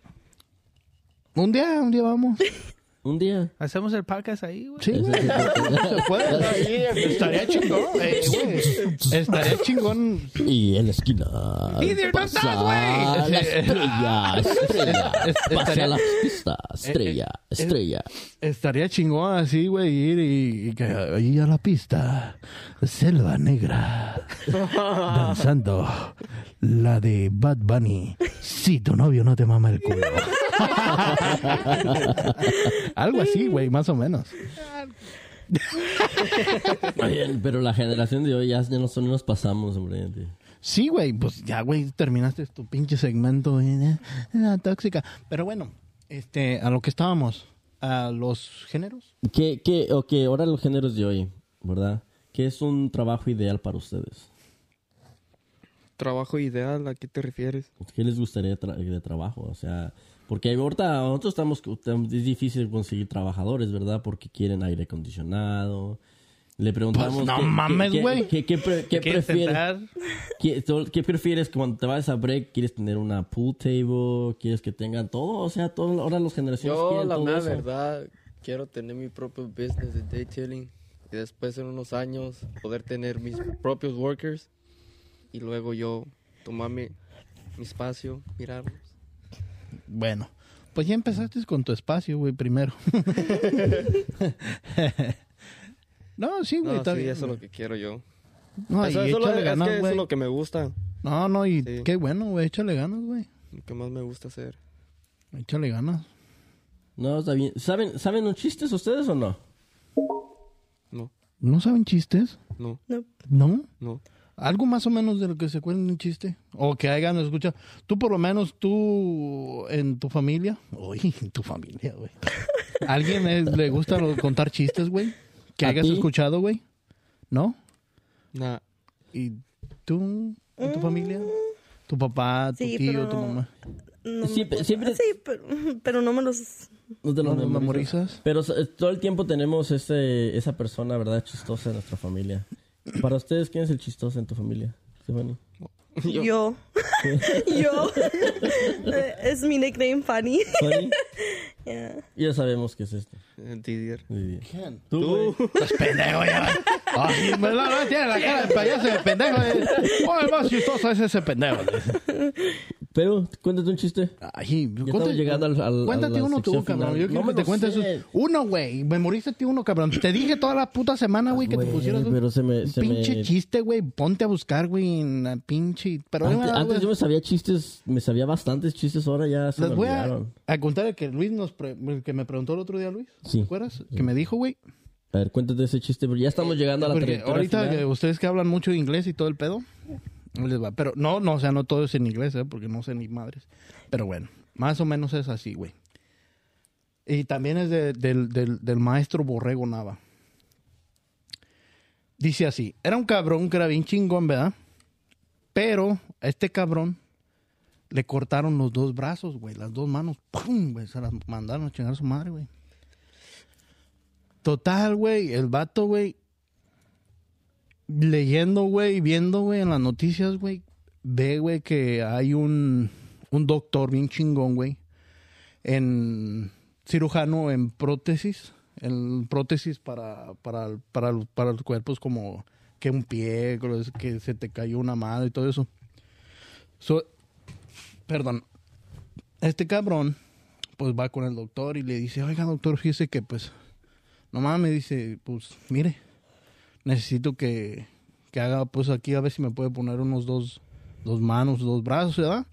Un día, un día vamos. (laughs) un día. Hacemos el podcast ahí, güey. Sí, güey. Se (laughs) puede. (laughs) Ahí estaría chingón, eh, güey. Estaría chingón. Y en la esquina. Either no pasa estás, güey. la (laughs) estrella, estrella. Es- Pasa estaría- la pista, estrella, estrella. Estaría chingón así, güey, ir y, y que ahí a la pista. Selva negra. danzando. La de Bad Bunny. Si tu novio no te mama el culo. (laughs) Algo así, güey, más o menos. Oye, pero la generación de hoy ya, ya nos, nos pasamos, hombre. Sí, güey, pues ya, güey, terminaste tu pinche segmento, güey, eh, la tóxica. Pero bueno, este, a lo que estábamos, a los géneros. ¿Qué, qué, ok, ahora los géneros de hoy, ¿verdad? ¿Qué es un trabajo ideal para ustedes? trabajo ideal, ¿a qué te refieres? ¿Qué les gustaría tra- de trabajo? O sea, porque ahorita nosotros estamos, es difícil conseguir trabajadores, ¿verdad? Porque quieren aire acondicionado. Le preguntamos... Pues no qué- mames, güey. ¿Qué, qué pre- qué ¿Quieres prefieres? ¿Qué, prefieres cuando te vayas a break quieres tener una pool table? ¿Quieres que tengan todo? O sea, todo, ahora las generaciones Yo, quieren la todo mera eso. verdad, quiero tener mi propio business de detailing y después en unos años poder tener mis propios workers y luego yo tomarme mi espacio, mirarlos. Bueno, pues ya empezaste con tu espacio, güey, primero. (laughs) no, sí, güey, No, está sí, bien, eso es lo que quiero yo. No, eso, y eso es lo- échale es ganas, que eso es lo que me gusta, No, no, y Sí. qué bueno, güey, échale ganas, güey. lo que más me gusta hacer. Échale ganas. No, está bien. ¿Saben, ¿Saben un chistes ustedes o no? No, ¿No saben chistes? no, No. ¿No? no. Algo más o menos de lo que se cuenta en un chiste. O que hayan escuchado. Tú, por lo menos, tú en tu familia. Uy, (laughs) en tu familia, güey. (laughs) ¿Alguien es- le gusta lo- contar chistes, güey? Que ¿A hayas ti? escuchado, güey. ¿No? Nah, ¿Y tú? ¿En tu familia? ¿Tu papá, tu Sí, tío, pero tu no- mamá? No me Siempre- Sí, pero, pero no me los... No te ¿No los memorizas. memorizas? Pero todo el tiempo tenemos ese, esa persona, ¿verdad? Chistosa en nuestra familia. Para ustedes, ¿quién es el chistoso en tu familia? Stephanie? Yo. Yo. (laughs) Eh, es mi nickname, Fanny. ¿Fanny? (laughs) Yeah. Ya sabemos qué es esto. Didier. Didier. ¿Quién? Tú, güey. Estás pendejo ya. (laughs) Ay, me la, la- tiene la cara de payaso de pendejo. eh. Oh, el más chistoso es ese pendejo. Pero, cuéntate un chiste. Ay, estamos llegando al- al- a cuéntate la uno tú, sección cabrón. final. Yo No quiero me que te lo cuentes sé. uno, güey. Memorízate uno, cabrón. Te dije toda la puta semana, güey, que te Güey, pusieras un pero se me- se pinche me- chiste, güey. Ponte a buscar, güey, en la pinche... Pero Antes, antes yo me sabía chistes, me sabía bastantes chistes, ahora ya se les me voy a, olvidaron. a contar que Luis nos... pre- el que me preguntó el otro día, Luis. Sí. ¿Te acuerdas? Que me dijo, güey. A ver, cuéntate ese chiste, pero ya estamos llegando a la Porque trayectoria ahorita final. que ustedes que hablan mucho inglés y todo el pedo, les va. Pero no, no, o sea, no todo es en inglés, ¿eh? Porque no sé ni madres. Pero bueno, más o menos es así, güey. Y también es de- del, del- del maestro Borrego Nava. Dice así, era un cabrón que era bien chingón, ¿verdad? Pero a este cabrón le cortaron los dos brazos, güey, las dos manos. ¡Pum! güey, se las mandaron a chingar a su madre, güey. Total, güey, el vato, güey, leyendo, güey, viendo, güey, en las noticias, güey, ve, güey, que hay un, un doctor bien chingón, güey, en cirujano en prótesis, en prótesis para, para, para, para los cuerpos como que un pie, que se te cayó una mano y todo eso. So, perdón, este cabrón, pues va con el doctor y le dice, oiga, doctor, fíjese que pues, no mames, dice, pues, mire, necesito que, que haga, pues aquí a ver si me puede poner unos dos, dos manos, dos brazos, ¿verdad?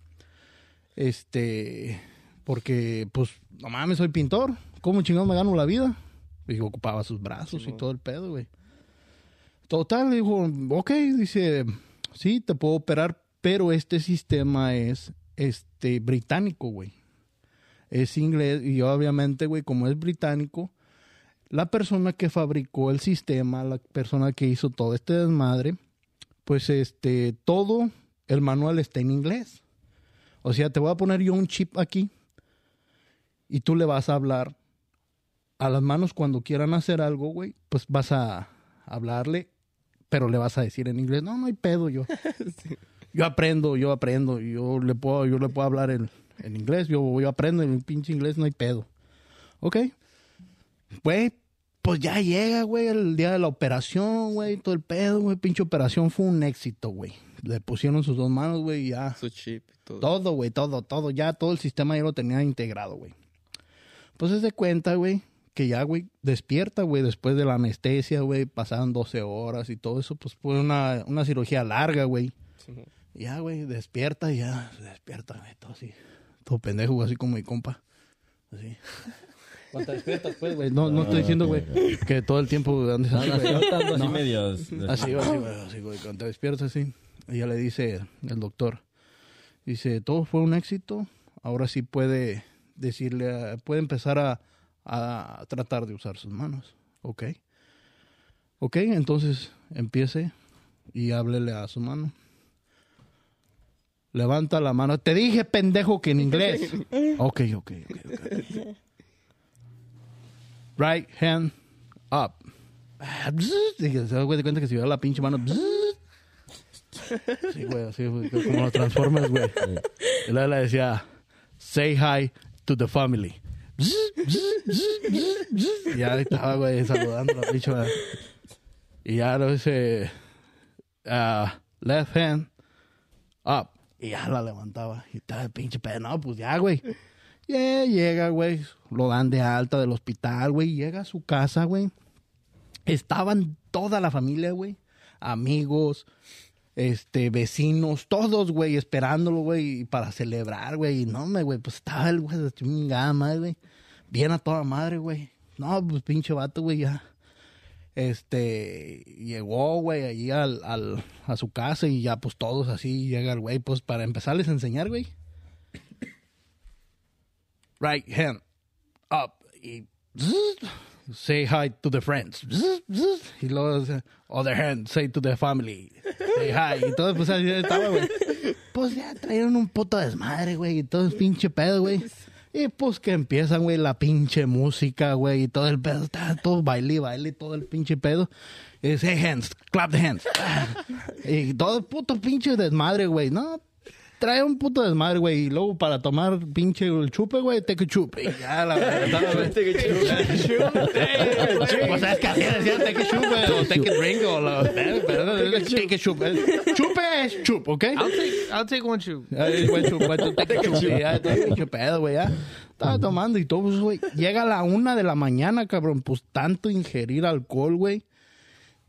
Este, porque, pues, no mames, soy pintor, ¿cómo chingón me gano la vida? Y ocupaba sus brazos y todo el pedo, güey. Total, dijo, ok, dice, sí, te puedo operar, pero este sistema es, este, británico, güey. Es inglés y obviamente, güey, como es británico, la persona que fabricó el sistema, la persona que hizo todo este desmadre, pues este, todo el manual está en inglés. O sea, te voy a poner yo un chip aquí y tú le vas a hablar a las manos cuando quieran hacer algo, güey, pues vas a hablarle, pero le vas a decir en inglés, no, no hay pedo yo. (laughs) Yo aprendo, yo aprendo, yo le puedo, yo le puedo hablar en, en inglés, yo, yo aprendo en pinche inglés, no hay pedo. Ok. Güey, pues ya llega, güey, el día de la operación, güey, todo el pedo, güey, pinche operación fue un éxito, güey. Le pusieron sus dos manos, güey, y ya. Su chip y todo. Todo, güey, todo, todo. Ya todo el sistema ya lo tenía integrado, güey. Pues se de cuenta, güey, que ya, güey, despierta, güey, después de la anestesia, güey, pasaron 12 horas y todo eso, pues fue una, una cirugía larga, güey. Ya, güey, despierta, y ya, se despierta, güey, todo así. Todo pendejo, así como mi compa. Así. Cuando te despiertas, pues, güey. No, no estoy diciendo, güey, que todo el tiempo andes así, Así, güey. estando así medios. Así, güey, así, güey, así, güey. Cuando te despiertas así, y ya le dice el doctor, dice, todo fue un éxito, ahora sí puede decirle, a- puede empezar a, a tratar de usar sus manos, ¿ok? Ok, entonces empiece y háblele a su mano. levanta la mano. Te dije, pendejo, que en inglés. (laughs) ok, ok, ok. ok. Right hand up. Y se da cuenta que si veo la pinche mano. Sí, güey, así, como los Transformers, güey. Y luego le decía, say hi to the family. Y ya estaba, güey, saludando a la pinche. Y ya lo dice, ah, left hand up. Y ya la levantaba. Y estaba el pinche pedo. No, pues ya, güey. Yeah, llega, güey. Lo dan de alta del hospital, güey. Llega a su casa, güey. Estaban toda la familia, güey. Amigos, este, vecinos, todos, güey, esperándolo, güey, para celebrar, güey. No, me, güey, pues estaba el güey de chingada madre, güey. Bien a toda madre, güey. No, pues pinche vato, güey, ya. Este, llegó, güey, allí al, al, a su casa y ya, pues todos así, llega el güey, pues para empezarles a enseñar, güey. Right hand up y say hi to the friends. Y luego other hand, say to the family. Say hi. Y todo, pues así estaba, güey. Pues ya trajeron un puto desmadre, güey. Y todo es pinche pedo, güey. Y pues que empiezan, güey, la pinche música, güey. Y todo el pedo. Está todo baile, y baile, todo el pinche pedo. Y dice, hey, hands, clap the hands. Y todo el puto pinche desmadre, güey. No, trae un puto desmadre, güey. Y luego para tomar pinche el chupe, güey, take a chupe. Y ya, la verdad, güey. Pues es que así decían take a chupe o take a drink o la... Take a chupe. Chupe es chup, ¿ok? I'll take, I'll take one. Ay, güey, chup, take a chupe. Ya, todo pinche pedo, güey, ya. Estaba tomando y todo, pues, güey. Llega a la una de la mañana, cabrón. Pues tanto ingerir alcohol, güey.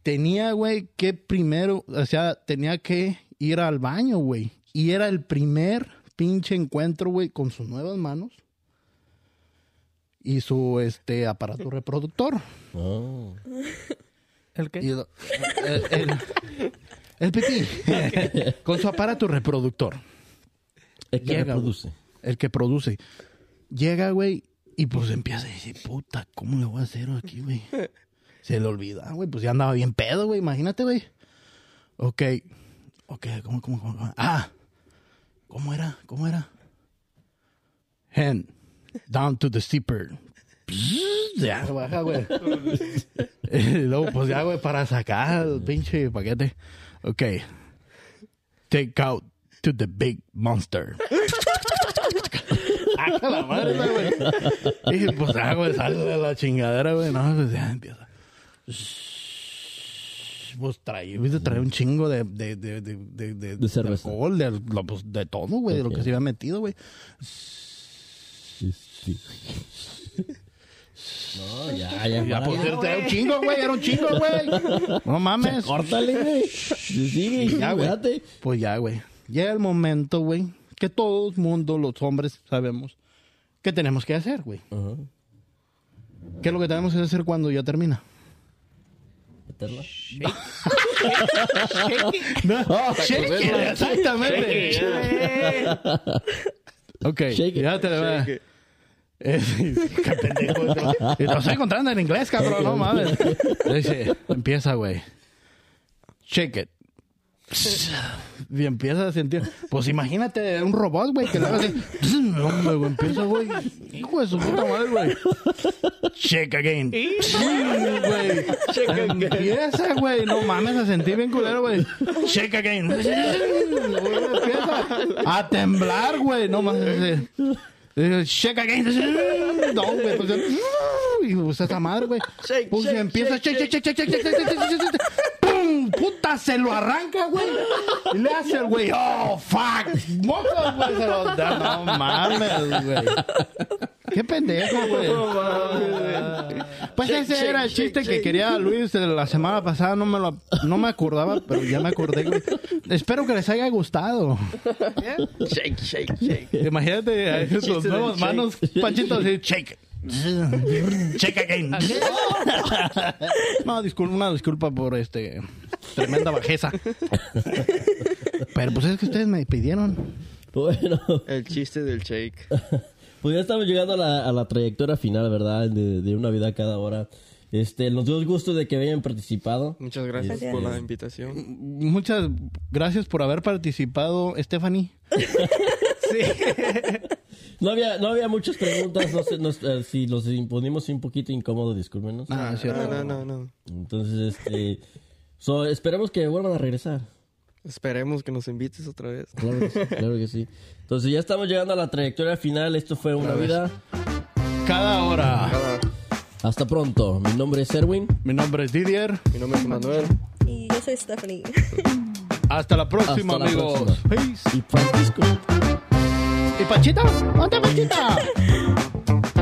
Tenía, güey, que primero, o sea, tenía que ir al baño, güey. Y era el primer pinche encuentro, güey, con sus nuevas manos y su este aparato reproductor. Oh. ¿El qué? Y el, el, el pipí. con su aparato reproductor. Es que Llega, reproduce. El que produce. Llega, güey, y pues empieza a decir, puta, ¿cómo le voy a hacer aquí, güey? Se le olvida, güey, pues ya andaba bien pedo, güey, imagínate, güey. Ok, ok, ¿cómo, cómo, cómo? cómo? Ah, ¿cómo era? ¿Cómo era? Hand, down to the zipper. Ya, baja, güey. (laughs) luego, pues ya, güey, para sacar el pinche paquete. Ok. Take out to the big monster. (laughs) ¡Ah, la madre, güey! Y pues, ah, güey, sale de la chingadera, güey. No, pues ya empieza. Pues trae, viste, trae un chingo de, de, de, de, de, de, De cerveza. alcohol, de, lo- pues, de todo, güey, de lo que se había metido, güey. Sí, sí. (laughs) No, ya, ya. Ya, pues, era un chingo, güey, era un chingo, güey. No mames. Córtale, güey. Sí, Ya, güey. Pues ya, güey. Llega el momento, güey, que todo el mundo, los hombres, sabemos que tenemos que hacer, güey. Ajá. ¿Qué es lo que tenemos que hacer cuando ya termina? Meterla. (laughs) No, shake it, exactamente. ok, Shake it. ya te lo voy (laughs) Qué pendejo. Y lo estoy encontrando en inglés, cabrón, no mames. Dice, empieza, güey. Shake it. Y empieza a sentir. Pues imagínate un robot, güey, que le haga así. No, hombre, güey, empieza, güey. Hijo de su puta madre, güey. Shake again. Güey. Empieza, güey. No mames, a sentir bien culero, güey. Shake again. Empieza a temblar, güey. No mames. Eh, Shake again. No, güey. Pues, y pues esa madre, güey. Pues empieza. Shake, shake, shake, shake, shake, shake, shake, shake, shake. ¡Pum! Puta, se lo arranca, güey. Y le hace el güey. ¡Oh, fuck! ¡Mocos, güey! Se los da. No mames, güey. Qué pendejo, güey. Pues ese era el chiste que quería Luis de la semana pasada. No me lo no me acordaba, pero ya me acordé, güey. Espero que les haya gustado. Shake, shake, shake. Imagínate a esos nuevos manos, Panchito, así, shake. (laughs) Shake again. (laughs) No, disculpa, una disculpa por este tremenda bajeza. Pero pues es que ustedes me pidieron. Bueno, El chiste del shake. (laughs) pues ya estamos llegando a la, a la trayectoria final, ¿verdad? De, de una vida cada hora. Este, nos dio gusto de que hayan participado. Muchas gracias Gracias. por la invitación. Muchas gracias por haber participado, Stephanie. No había, no había muchas preguntas, no sé, nos- eh, si los imponimos un poquito incómodo, discúlpenos. Ah, cierto. No, no, no, no. Entonces, este, so, esperemos que vuelvan a regresar. Esperemos que nos invites otra vez. Claro que sí, claro que sí. Entonces ya estamos llegando a la trayectoria final. Esto fue una vida. Cada hora. Hasta pronto. Mi nombre es Erwin. Mi nombre es Didier. Mi nombre es Manuel. Y yo soy Stephanie. Hasta la próxima, Hasta la amigos. próxima. Peace. Y Francisco. ¿Y Pachita? ¿Dónde Pachita? (laughs)